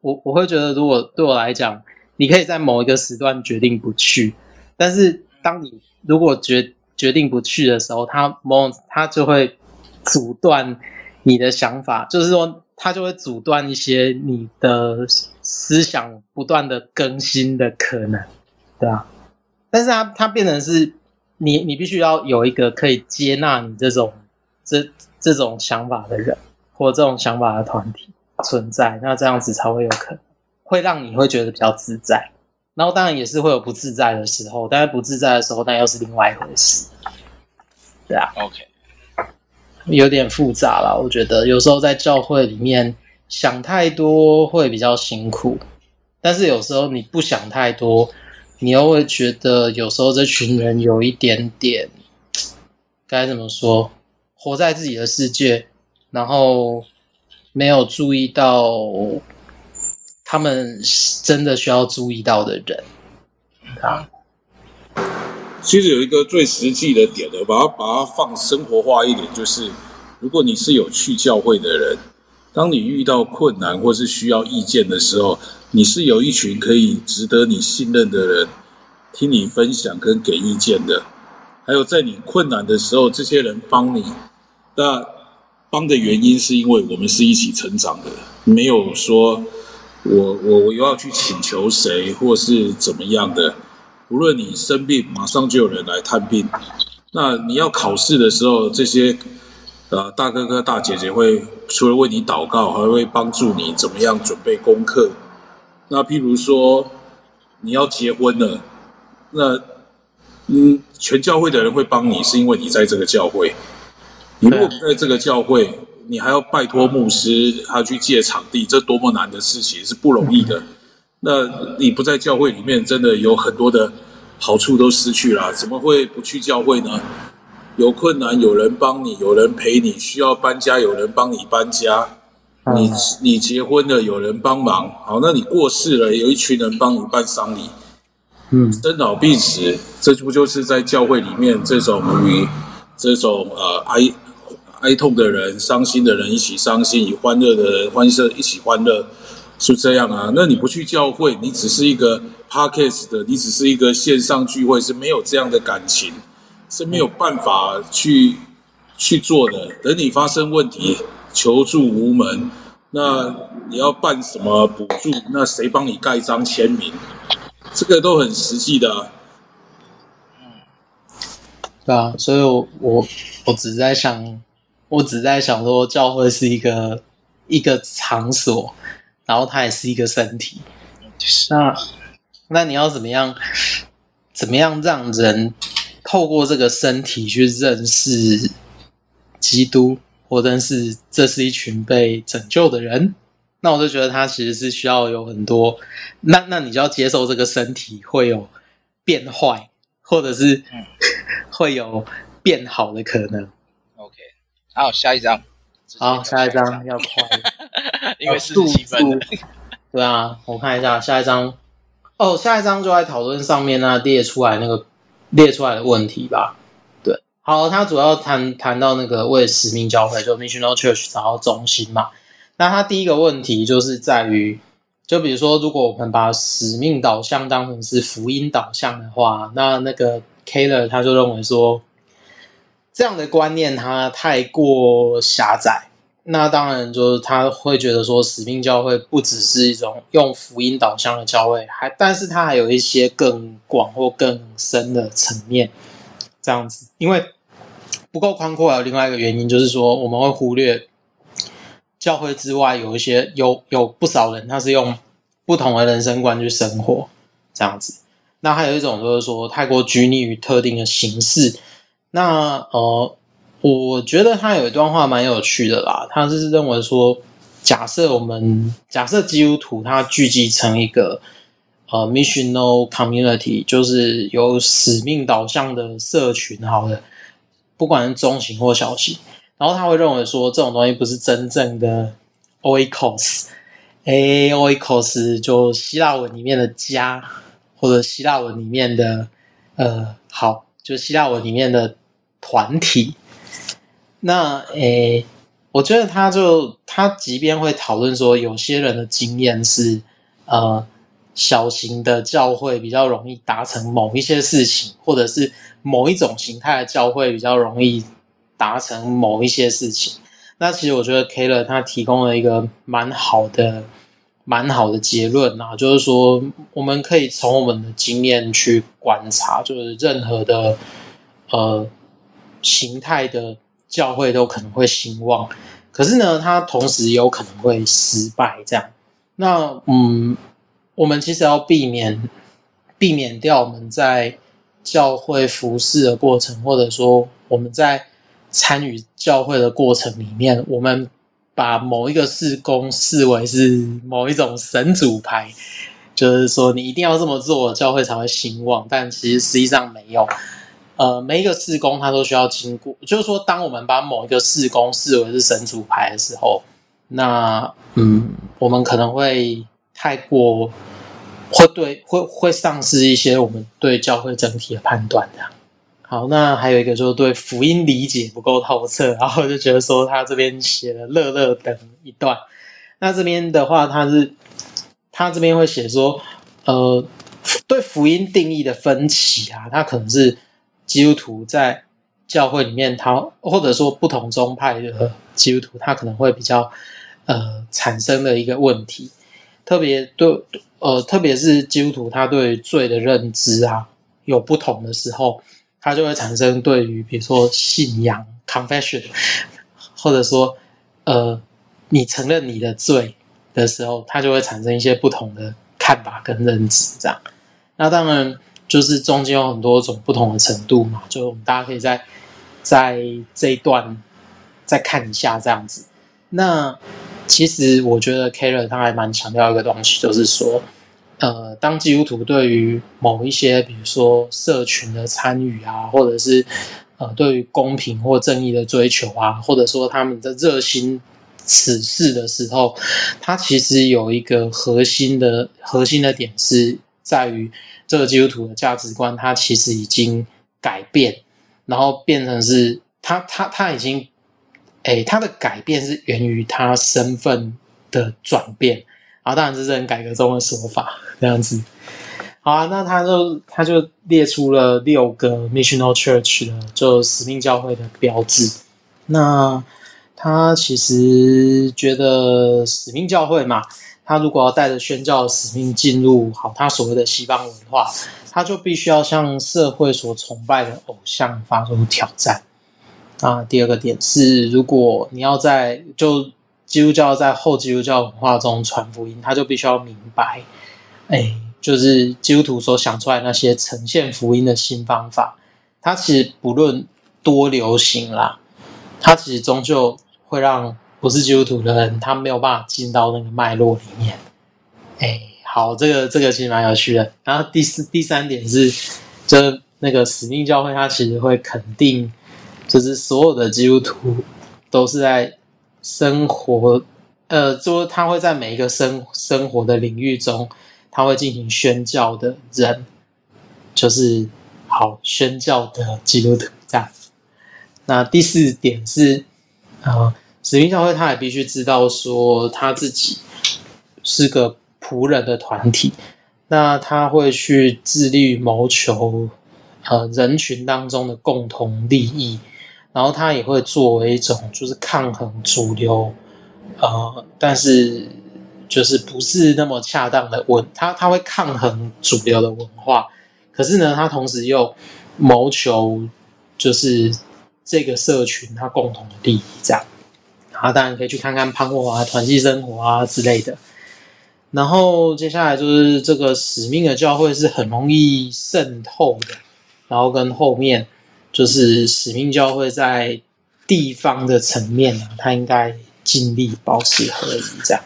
B: 我我会觉得，如果对我来讲，你可以在某一个时段决定不去，但是当你如果决决定不去的时候，他某他就会阻断你的想法，就是说他就会阻断一些你的思想不断的更新的可能，对啊。但是他他变成是你，你必须要有一个可以接纳你这种这这种想法的人，或这种想法的团体存在，那这样子才会有可能会让你会觉得比较自在。然后当然也是会有不自在的时候，但是不自在的时候，那又是另外一回事。对啊
A: ，OK，
B: 有点复杂了。我觉得有时候在教会里面想太多会比较辛苦，但是有时候你不想太多，你又会觉得有时候这群人有一点点该怎么说，活在自己的世界，然后没有注意到。他们真的需要注意到的人啊，
E: 其实有一个最实际的点的，把它把它放生活化一点，就是如果你是有去教会的人，当你遇到困难或是需要意见的时候，你是有一群可以值得你信任的人，听你分享跟给意见的，还有在你困难的时候，这些人帮你，那帮的原因是因为我们是一起成长的，没有说。我我我又要去请求谁，或是怎么样的？无论你生病，马上就有人来探病。那你要考试的时候，这些呃大哥哥大姐姐会除了为你祷告，还会帮助你怎么样准备功课。那譬如说你要结婚了，那嗯，全教会的人会帮你，是因为你在这个教会。你如果不在这个教会，你还要拜托牧师，还要去借场地，这多么难的事情，是不容易的。那你不在教会里面，真的有很多的好处都失去了。怎么会不去教会呢？有困难有人帮你，有人陪你；需要搬家有人帮你搬家。你你结婚了有人帮忙。好，那你过世了有一群人帮你办丧礼。嗯，生老病死，这不就是在教会里面这种与这种呃哀。哀痛的人、伤心的人一起伤心，与欢乐的人欢乐一起欢乐，是这样啊？那你不去教会，你只是一个 podcast 的，你只是一个线上聚会，是没有这样的感情，是没有办法去去做的。等你发生问题，求助无门，那你要办什么补助？那谁帮你盖章签名？这个都很实际的啊。
B: 嗯，对啊，所以我我我只是在想。我只在想说，教会是一个一个场所，然后它也是一个身体。那那你要怎么样？怎么样让人透过这个身体去认识基督，或认识这是一群被拯救的人？那我就觉得他其实是需要有很多。那那你就要接受这个身体会有变坏，或者是 会有变好的可能。
A: 好，下一张。
B: 好，下一张要快，
A: 因为四十七分。
B: 对啊，我看一下下一张。哦，下一张就在讨论上面那列出来那个列出来的问题吧。对，好，他主要谈谈到那个为使命教会，就 Missional Church 找到中心嘛。那他第一个问题就是在于，就比如说，如果我们把使命导向当成是福音导向的话，那那个 Keller 他就认为说。这样的观念，它太过狭窄。那当然，就是他会觉得说，使命教会不只是一种用福音导向的教会，还，但是它还有一些更广或更深的层面。这样子，因为不够宽阔，还有另外一个原因，就是说我们会忽略教会之外有一些有有不少人，他是用不同的人生观去生活。这样子。那还有一种就是说太过拘泥于特定的形式。那呃，我觉得他有一段话蛮有趣的啦，他是认为说，假设我们假设基督徒他聚集成一个呃 missional community，就是有使命导向的社群，好的，不管是中型或小型，然后他会认为说，这种东西不是真正的 oikos，哎，oikos 就希腊文里面的家，或者希腊文里面的呃，好，就希腊文里面的团体。那诶，我觉得他就他即便会讨论说，有些人的经验是呃，小型的教会比较容易达成某一些事情，或者是某一种形态的教会比较容易达成某一些事情。那其实我觉得 Keller 他提供了一个蛮好的、蛮好的结论啊，就是说我们可以从我们的经验去观察，就是任何的呃形态的。教会都可能会兴旺，可是呢，它同时有可能会失败。这样，那嗯，我们其实要避免避免掉我们在教会服侍的过程，或者说我们在参与教会的过程里面，我们把某一个事工视为是某一种神主牌，就是说你一定要这么做，教会才会兴旺。但其实实际上没有。呃，每一个四宫它都需要经过，就是说，当我们把某一个四宫视为是神主牌的时候，那嗯，我们可能会太过，会对会会丧失一些我们对教会整体的判断的。好，那还有一个就是对福音理解不够透彻，然后就觉得说他这边写了乐乐等一段，那这边的话，他是他这边会写说，呃，对福音定义的分歧啊，他可能是。基督徒在教会里面，他或者说不同宗派的基督徒，他可能会比较呃产生的一个问题，特别对呃，特别是基督徒他对罪的认知啊有不同的时候，他就会产生对于比如说信仰 confession，或者说呃你承认你的罪的时候，他就会产生一些不同的看法跟认知，这样。那当然。就是中间有很多种不同的程度嘛，就我们大家可以在在这一段再看一下这样子。那其实我觉得 Keller 他还蛮强调一个东西，就是说，呃，当基督徒对于某一些，比如说社群的参与啊，或者是呃对于公平或正义的追求啊，或者说他们的热心此事的时候，他其实有一个核心的核心的点是在于。这个基督徒的价值观，他其实已经改变，然后变成是他他他已经，诶，他的改变是源于他身份的转变，然后当然这是很改革中的说法，这样子。好啊，那他就他就列出了六个 missional church 的就使命教会的标志。那他其实觉得使命教会嘛。他如果要带着宣教使命进入好他所谓的西方文化，他就必须要向社会所崇拜的偶像发出挑战。啊，第二个点是，如果你要在就基督教在后基督教文化中传福音，他就必须要明白，哎，就是基督徒所想出来那些呈现福音的新方法，它其实不论多流行啦，它其实终究会让。不是基督徒的人，他没有办法进到那个脉络里面。哎，好，这个这个其实蛮有趣的。然后第四、第三点是，就那个使命教会，他其实会肯定，就是所有的基督徒都是在生活，呃，就他会在每一个生生活的领域中，他会进行宣教的人，就是好宣教的基督徒这样。那第四点是啊。呃使命教会，他也必须知道说他自己是个仆人的团体，那他会去致力于谋求呃人群当中的共同利益，然后他也会作为一种就是抗衡主流，呃，但是就是不是那么恰当的文，他他会抗衡主流的文化，可是呢，他同时又谋求就是这个社群他共同的利益这样。啊，当然可以去看看潘国华团契生活啊之类的。然后接下来就是这个使命的教会是很容易渗透的，然后跟后面就是使命教会在地方的层面啊，他应该尽力保持合一，这样。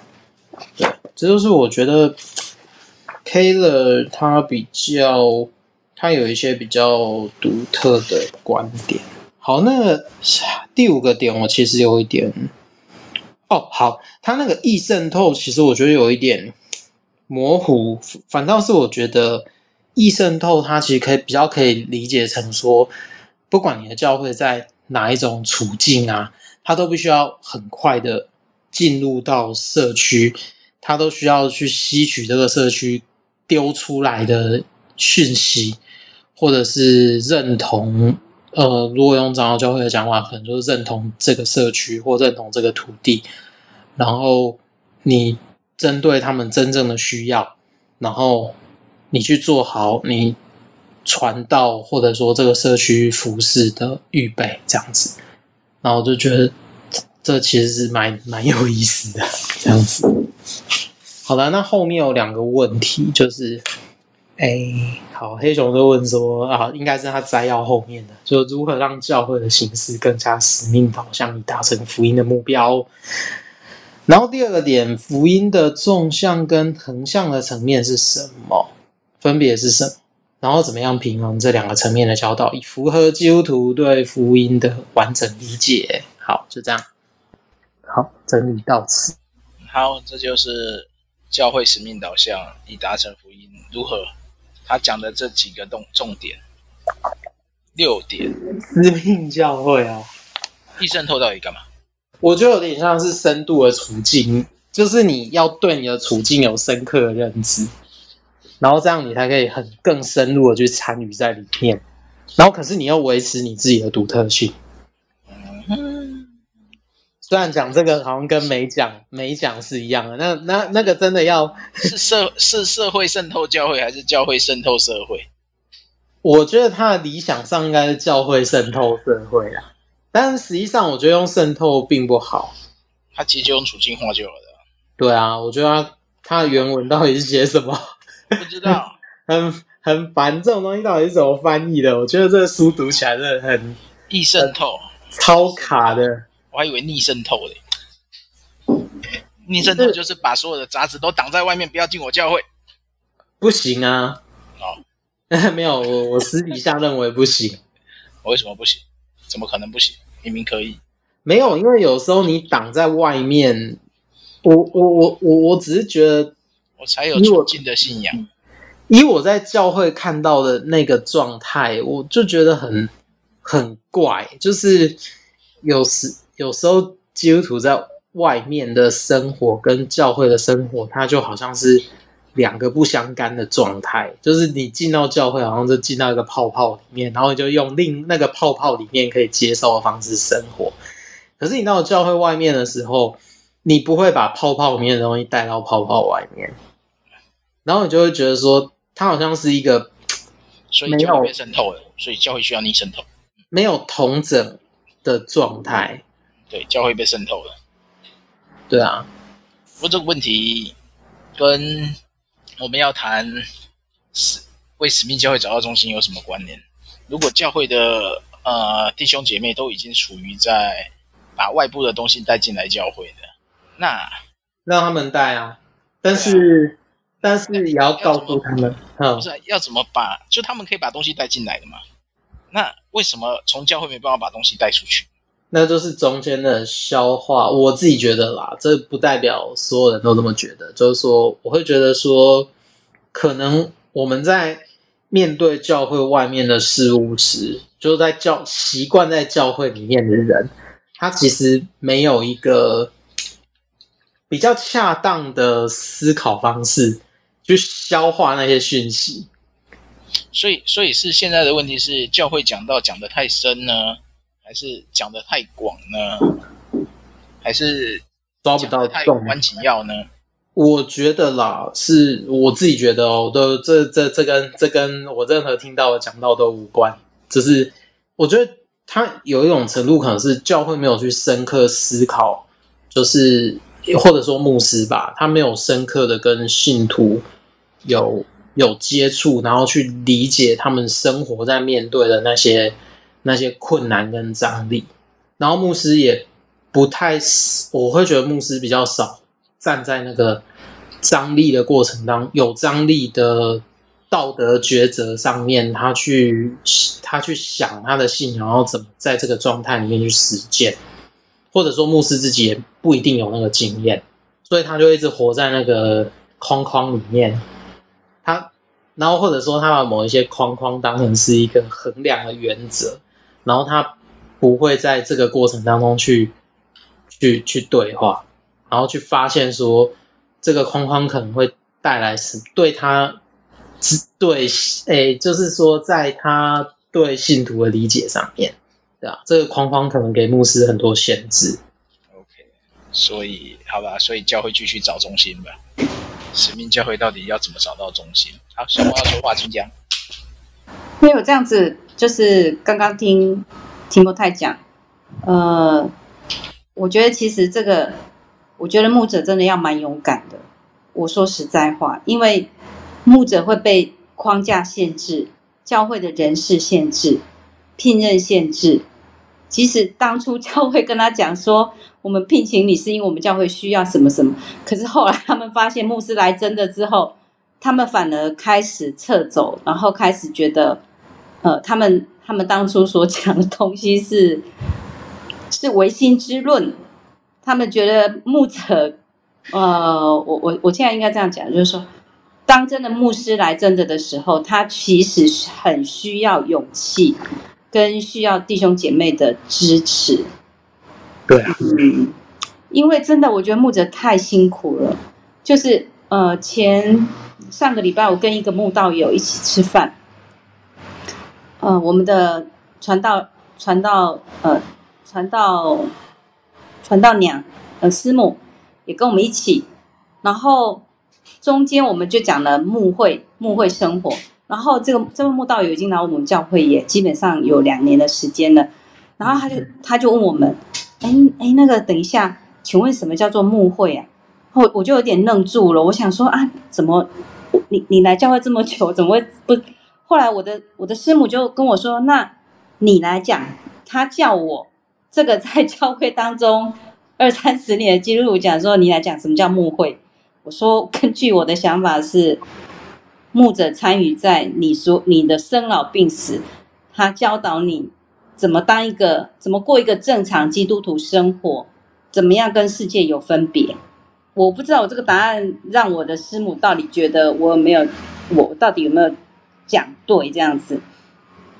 B: 对，这就是我觉得 Keller 他比较，他有一些比较独特的观点。好，那第五个点我其实有一点，哦，好，他那个易渗透，其实我觉得有一点模糊，反倒是我觉得易渗透，它其实可以比较可以理解成说，不管你的教会在哪一种处境啊，它都必须要很快的进入到社区，它都需要去吸取这个社区丢出来的讯息。或者是认同，呃，如果用长老教会的讲法，可能就是认同这个社区或认同这个土地，然后你针对他们真正的需要，然后你去做好你传道或者说这个社区服事的预备，这样子，然后就觉得这其实是蛮蛮有意思的这样子。好了，那后面有两个问题，就是。哎，好，黑熊就问说啊，应该是他摘要后面的，就如何让教会的形式更加使命导向，以达成福音的目标。然后第二个点，福音的纵向跟横向的层面是什么？分别是什么？然后怎么样平衡这两个层面的教导，以符合基督徒对福音的完整理解？好，就这样。好，整理到此。
A: 好，这就是教会使命导向，以达成福音如何？他讲的这几个重重点，六点，
B: 使命教会啊，
A: 一渗透到底干嘛？
B: 我觉得有点像是深度的处境，就是你要对你的处境有深刻的认知，然后这样你才可以很更深入的去参与在里面，然后可是你要维持你自己的独特性。虽然讲这个好像跟没讲没讲是一样的，那那那个真的要
A: 是社是社会渗透教会，还是教会渗透社会？
B: 我觉得他的理想上应该是教会渗透社会啊，但实际上我觉得用渗透并不好，
A: 他其实就用处境化就好了。
B: 对啊，我觉得他他的原文到底是写什么？
A: 不知道，
B: 很很烦这种东西到底是怎么翻译的？我觉得这个书读起来真的很
A: 易渗透，
B: 超卡的。
A: 我还以为逆渗透嘞，逆渗透就是把所有的杂质都挡在外面，不要进我教会。
B: 不行啊！
A: 哦，
B: 没有，我我私底下认为不行。
A: 我为什么不行？怎么可能不行？明明可以。
B: 没有，因为有时候你挡在外面，我我我我我只是觉得，
A: 我才有纯净的信仰。
B: 以我在教会看到的那个状态，我就觉得很很怪，就是有时。有时候基督徒在外面的生活跟教会的生活，它就好像是两个不相干的状态。就是你进到教会，好像就进到一个泡泡里面，然后你就用另那个泡泡里面可以接受的方式生活。可是你到教会外面的时候，你不会把泡泡里面的东西带到泡泡外面，然后你就会觉得说，它好像是一个，
A: 所以教会被渗透了，所以教会需要逆渗透，
B: 没有同整的状态。
A: 对，教会被渗透了。
B: 对啊，
A: 不过这个问题跟我们要谈使为使命教会找到中心有什么关联？如果教会的呃弟兄姐妹都已经处于在把外部的东西带进来教会的，那
B: 让他们带啊，但是、啊、但是也要告诉他们，
A: 不是要怎么把就他们可以把东西带进来的嘛？那为什么从教会没办法把东西带出去？
B: 那就是中间的消化，我自己觉得啦，这不代表所有人都这么觉得。就是说，我会觉得说，可能我们在面对教会外面的事物时，就是在教习惯在教会里面的人，他其实没有一个比较恰当的思考方式去消化那些讯息。
A: 所以，所以是现在的问题是，教会讲到讲得太深呢？还是讲的太广呢？还是抓不到太无关紧要呢？
B: 我觉得啦，是我自己觉得哦，都这这这跟这跟我任何听到的讲到都无关。只是我觉得他有一种程度可能是教会没有去深刻思考，就是或者说牧师吧，他没有深刻的跟信徒有有接触，然后去理解他们生活在面对的那些那些困难跟张力，然后牧师也不太，我会觉得牧师比较少站在那个张力的过程当中，有张力的道德抉择上面，他去他去想他的信仰，然后怎么在这个状态里面去实践。或者说牧师自己也不一定有那个经验，所以他就一直活在那个框框里面。他，然后或者说他把某一些框框当成是一个衡量的原则，然后他不会在这个过程当中去去去对话，然后去发现说这个框框可能会带来是对他是对诶，就是说在他对信徒的理解上面。对啊，这个框框可能给牧师很多限制。
A: OK，所以好吧，所以教会继续找中心吧。使命教会到底要怎么找到中心？好，小王要说话，请讲。
C: 没有这样子，就是刚刚听提莫太讲，呃，我觉得其实这个，我觉得牧者真的要蛮勇敢的。我说实在话，因为牧者会被框架限制，教会的人事限制。聘任限制，即使当初教会跟他讲说，我们聘请你是因为我们教会需要什么什么。可是后来他们发现牧师来真的之后，他们反而开始撤走，然后开始觉得，呃，他们他们当初所讲的东西是是唯心之论。他们觉得牧者，呃，我我我现在应该这样讲，就是说，当真的牧师来真的的时候，他其实很需要勇气。跟需要弟兄姐妹的支持，
B: 对啊，
C: 嗯，因为真的，我觉得牧者太辛苦了。就是呃，前上个礼拜我跟一个牧道友一起吃饭，呃，我们的传道传道呃传道传道娘呃师母也跟我们一起，然后中间我们就讲了牧会牧会生活。然后这个这位牧道友已经来我们教会也基本上有两年的时间了，然后他就他就问我们，哎哎，那个等一下，请问什么叫做牧会啊？我我就有点愣住了，我想说啊，怎么你你来教会这么久，怎么会不？后来我的我的师母就跟我说，那你来讲，他叫我这个在教会当中 二三十年的记录讲说，你来讲什么叫牧会？我说根据我的想法是。牧者参与在你说你的生老病死，他教导你怎么当一个，怎么过一个正常基督徒生活，怎么样跟世界有分别。我不知道我这个答案让我的师母到底觉得我有没有，我到底有没有讲对这样子。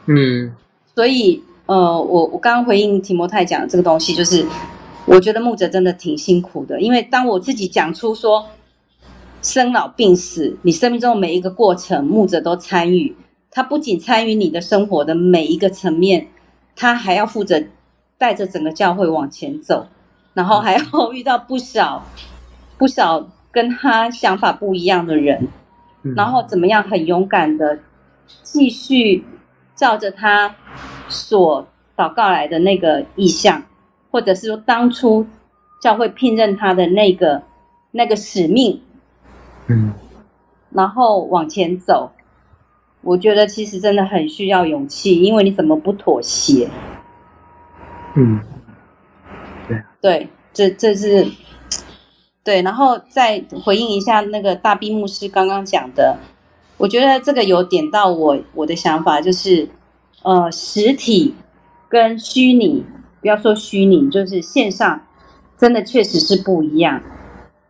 B: 嗯，
C: 所以呃，我我刚刚回应提摩太讲的这个东西，就是我觉得牧者真的挺辛苦的，因为当我自己讲出说。生老病死，你生命中的每一个过程，牧者都参与。他不仅参与你的生活的每一个层面，他还要负责带着整个教会往前走，然后还要遇到不少不少跟他想法不一样的人，然后怎么样很勇敢的继续照着他所祷告来的那个意向，或者是说当初教会聘任他的那个那个使命。
B: 嗯，
C: 然后往前走，我觉得其实真的很需要勇气，因为你怎么不妥协？
B: 嗯，对，
C: 对，这这是对，然后再回应一下那个大闭牧师刚刚讲的，我觉得这个有点到我我的想法，就是呃，实体跟虚拟，不要说虚拟，就是线上，真的确实是不一样。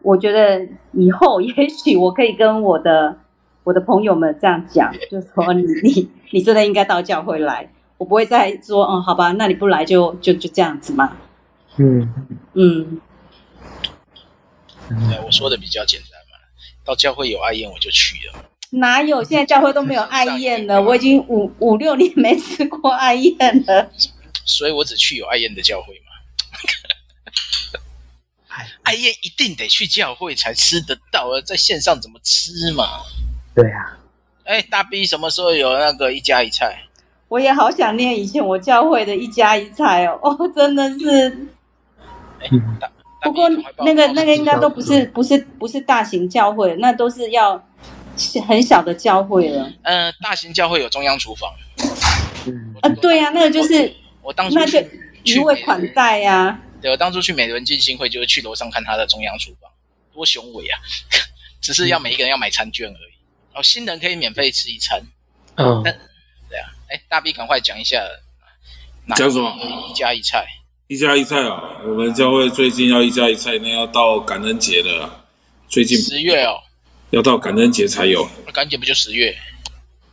C: 我觉得以后 也许我可以跟我的我的朋友们这样讲，就说你你你真的应该到教会来，我不会再说嗯，好吧，那你不来就就就这样子嘛。
B: 嗯
C: 嗯，
A: 对，我说的比较简单嘛，到教会有爱宴我就去了。
C: 哪有？现在教会都没有爱宴了，我已经五五六年没吃过爱宴了。
A: 所以我只去有爱宴的教会嘛。爱宴一定得去教会才吃得到，而在线上怎么吃嘛？
B: 对啊。
A: 哎，大 B 什么时候有那个一家一菜？
C: 我也好想念以前我教会的一家一菜哦，哦，真的是。
A: 哎，大
F: 不过那个那个应该都不是不是不是大型教会，那都是要很小的教会了。
A: 嗯、呃，大型教会有中央厨房。
F: 嗯，啊，对呀、啊，那个就是
A: 我，我当初去
F: 一位款待呀、啊。
A: 对，我当初去美伦进新会就是去楼上看他的中央厨房，多雄伟啊！只是要每一个人要买餐券而已。哦，新人可以免费吃一餐。
B: 嗯，
A: 对啊，哎，大 B 赶快讲一下，
E: 讲什么？
A: 一家一菜。
E: 一家一菜啊！我们教会最近要一家一菜，那要到感恩节了。最近
A: 十月哦，
E: 要到感恩节才有。
A: 感恩节不就十月？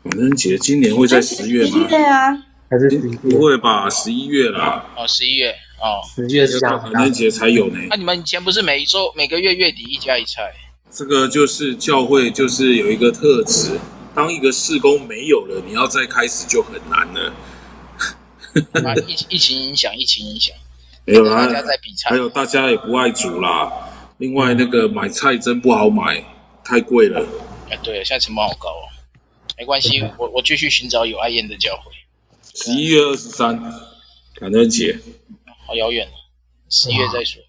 E: 感恩节今年会在十月吗？
F: 对啊，
B: 还是
E: 不会吧？十一月啦。
A: 哦，十一月哦，
B: 十月是
E: 到感恩节才有呢。
A: 那、啊、你们以前不是每一周每个月月底一家一菜？
E: 这个就是教会，就是有一个特质，当一个事工没有了，你要再开始就很难了。
A: 啊，疫疫情影响，疫情影响。
E: 没有啦，
A: 大家在比菜还
E: 有大家也不爱煮啦。另外那个买菜真不好买，太贵了。
A: 哎，对，现在成本好高哦。没关系，我我继续寻找有爱宴的教会。
E: 十一月二十三，感恩节。
A: 好遥远哦，十一月再说。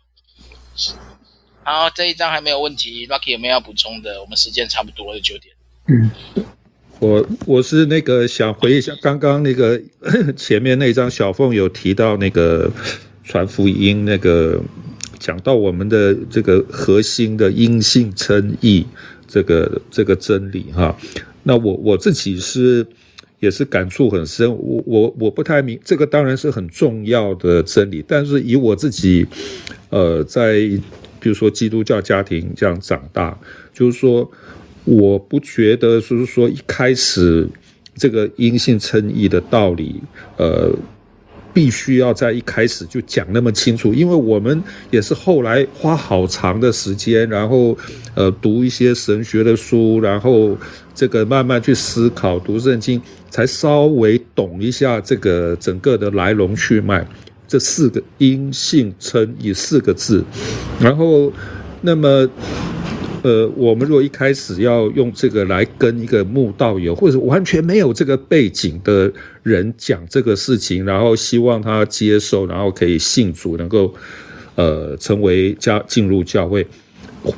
A: 好，这一章还没有问题，Lucky 有没有要补充的？我们时间差不多了，九点。
D: 嗯，我我是那个想回忆一下刚刚那个前面那张小凤有提到那个。传福音那个讲到我们的这个核心的因性称义这个这个真理哈，那我我自己是也是感触很深，我我我不太明这个当然是很重要的真理，但是以我自己呃在比如说基督教家庭这样长大，就是说我不觉得就是说一开始这个因性称义的道理呃。必须要在一开始就讲那么清楚，因为我们也是后来花好长的时间，然后呃读一些神学的书，然后这个慢慢去思考读圣经，才稍微懂一下这个整个的来龙去脉。这四个因信称以四个字，然后那么。呃，我们如果一开始要用这个来跟一个慕道友，或者完全没有这个背景的人讲这个事情，然后希望他接受，然后可以信主，能够呃成为教进入教会，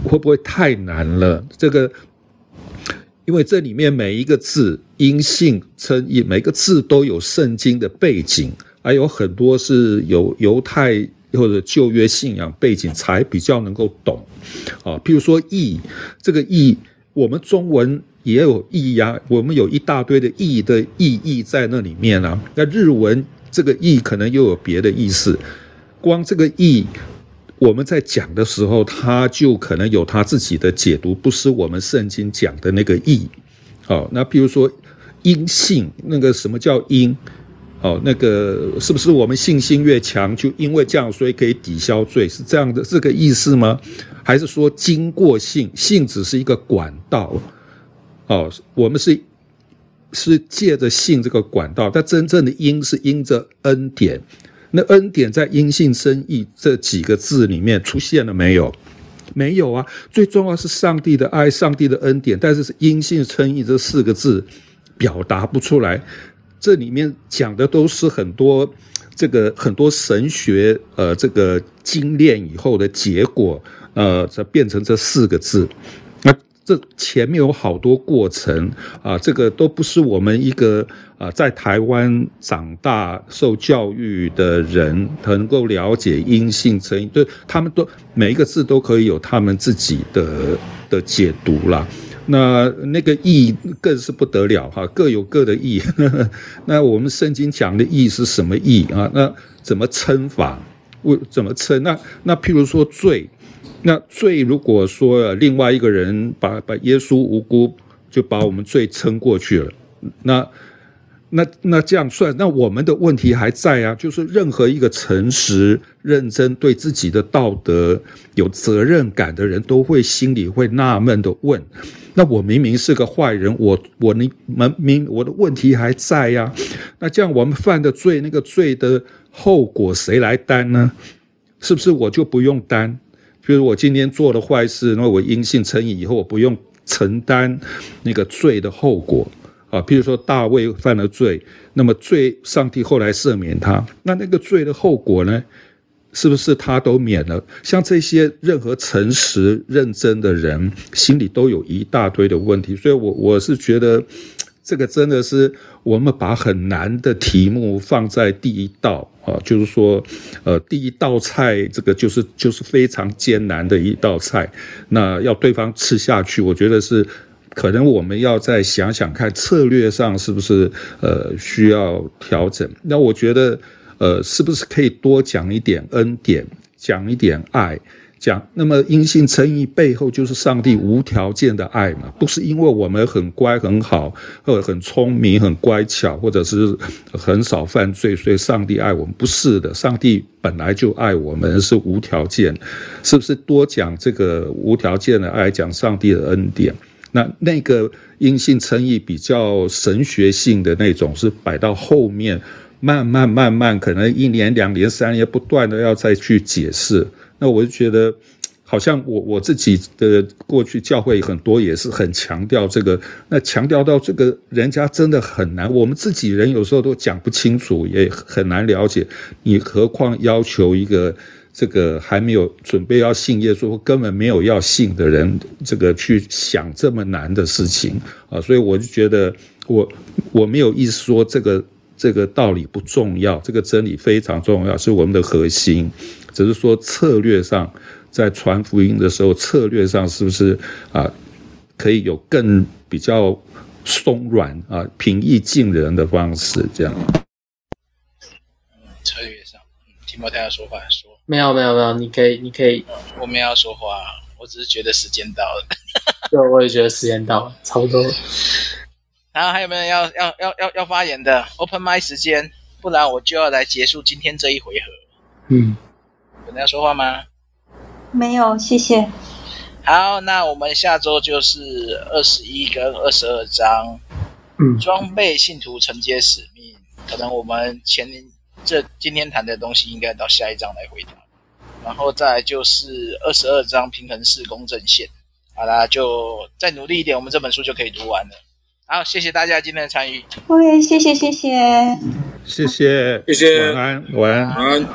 D: 会不会太难了？这个，因为这里面每一个字因信称义，每个字都有圣经的背景，还有很多是有犹太。或者旧约信仰背景才比较能够懂，啊，譬如说义，这个义，我们中文也有义呀，我们有一大堆的义的意义在那里面啊。那日文这个义可能又有别的意思，光这个义，我们在讲的时候，它就可能有它自己的解读，不是我们圣经讲的那个义。好，那譬如说因信，那个什么叫因？哦，那个是不是我们信心越强，就因为这样，所以可以抵消罪？是这样的这个意思吗？还是说经过信，性只是一个管道？哦，我们是是借着信这个管道，但真正的因是因着恩典。那恩典在因信称义这几个字里面出现了没有？没有啊。最重要是上帝的爱，上帝的恩典，但是是因信称义这四个字表达不出来。这里面讲的都是很多这个很多神学呃这个精炼以后的结果，呃，才变成这四个字。那这前面有好多过程啊，这个都不是我们一个啊在台湾长大受教育的人能够了解因性成因，对，他们都每一个字都可以有他们自己的的解读啦。那那个义更是不得了哈，各有各的义。那我们圣经讲的义是什么义啊？那怎么称法？为怎么称？那那譬如说罪，那罪如果说另外一个人把把耶稣无辜就把我们罪称过去了，那。那那这样算，那我们的问题还在啊，就是任何一个诚实、认真、对自己的道德有责任感的人都会心里会纳闷的问：那我明明是个坏人，我我你们明我的问题还在呀？那这样我们犯的罪，那个罪的后果谁来担呢？是不是我就不用担？比如我今天做了坏事，那我因信称义以后，我不用承担那个罪的后果。啊，譬如说大卫犯了罪，那么罪上帝后来赦免他，那那个罪的后果呢？是不是他都免了？像这些任何诚实认真的人，心里都有一大堆的问题。所以我，我是觉得，这个真的是我们把很难的题目放在第一道啊，就是说，呃，第一道菜这个就是就是非常艰难的一道菜，那要对方吃下去，我觉得是可能我们要再想想看策略上是不是呃需要调整。那我觉得。呃，是不是可以多讲一点恩典，讲一点爱，讲那么因信称义背后就是上帝无条件的爱嘛？不是因为我们很乖很好，或者很聪明很乖巧，或者是很少犯罪，所以上帝爱我们？不是的，上帝本来就爱我们，是无条件。是不是多讲这个无条件的爱，讲上帝的恩典？那那个因信称义比较神学性的那种，是摆到后面。慢慢慢慢，可能一年、两年、三年，不断的要再去解释。那我就觉得，好像我我自己的过去教会很多也是很强调这个。那强调到这个，人家真的很难，我们自己人有时候都讲不清楚，也很难了解。你何况要求一个这个还没有准备要信耶稣，根本没有要信的人，这个去想这么难的事情啊？所以我就觉得我，我没有意思说这个。这个道理不重要，这个真理非常重要，是我们的核心。只是说策略上，在传福音的时候，策略上是不是啊，可以有更比较松软啊、平易近人的方式？这样。
A: 策略上，提摩太要说话说。
B: 没有没有没有，你可以你可以。
A: 我没有要说话，我只是觉得时间到了。
B: 对，我也觉得时间到了，差不多。
A: 然后还有没有要要要要要发言的？Open mic 时间，不然我就要来结束今天这一回合。
B: 嗯，
A: 有人要说话吗？
F: 没有，谢谢。
A: 好，那我们下周就是二十一跟二十二章，
B: 嗯，
A: 装备信徒承接使命。可能我们前这今天谈的东西，应该到下一章来回答。然后再来就是二十二章平衡式公正线。好啦，就再努力一点，我们这本书就可以读完了。好，谢谢大家今天的参与。
F: 喂，谢谢谢谢，
D: 谢谢谢谢，
E: 谢谢，
D: 晚安晚安。
E: 晚安。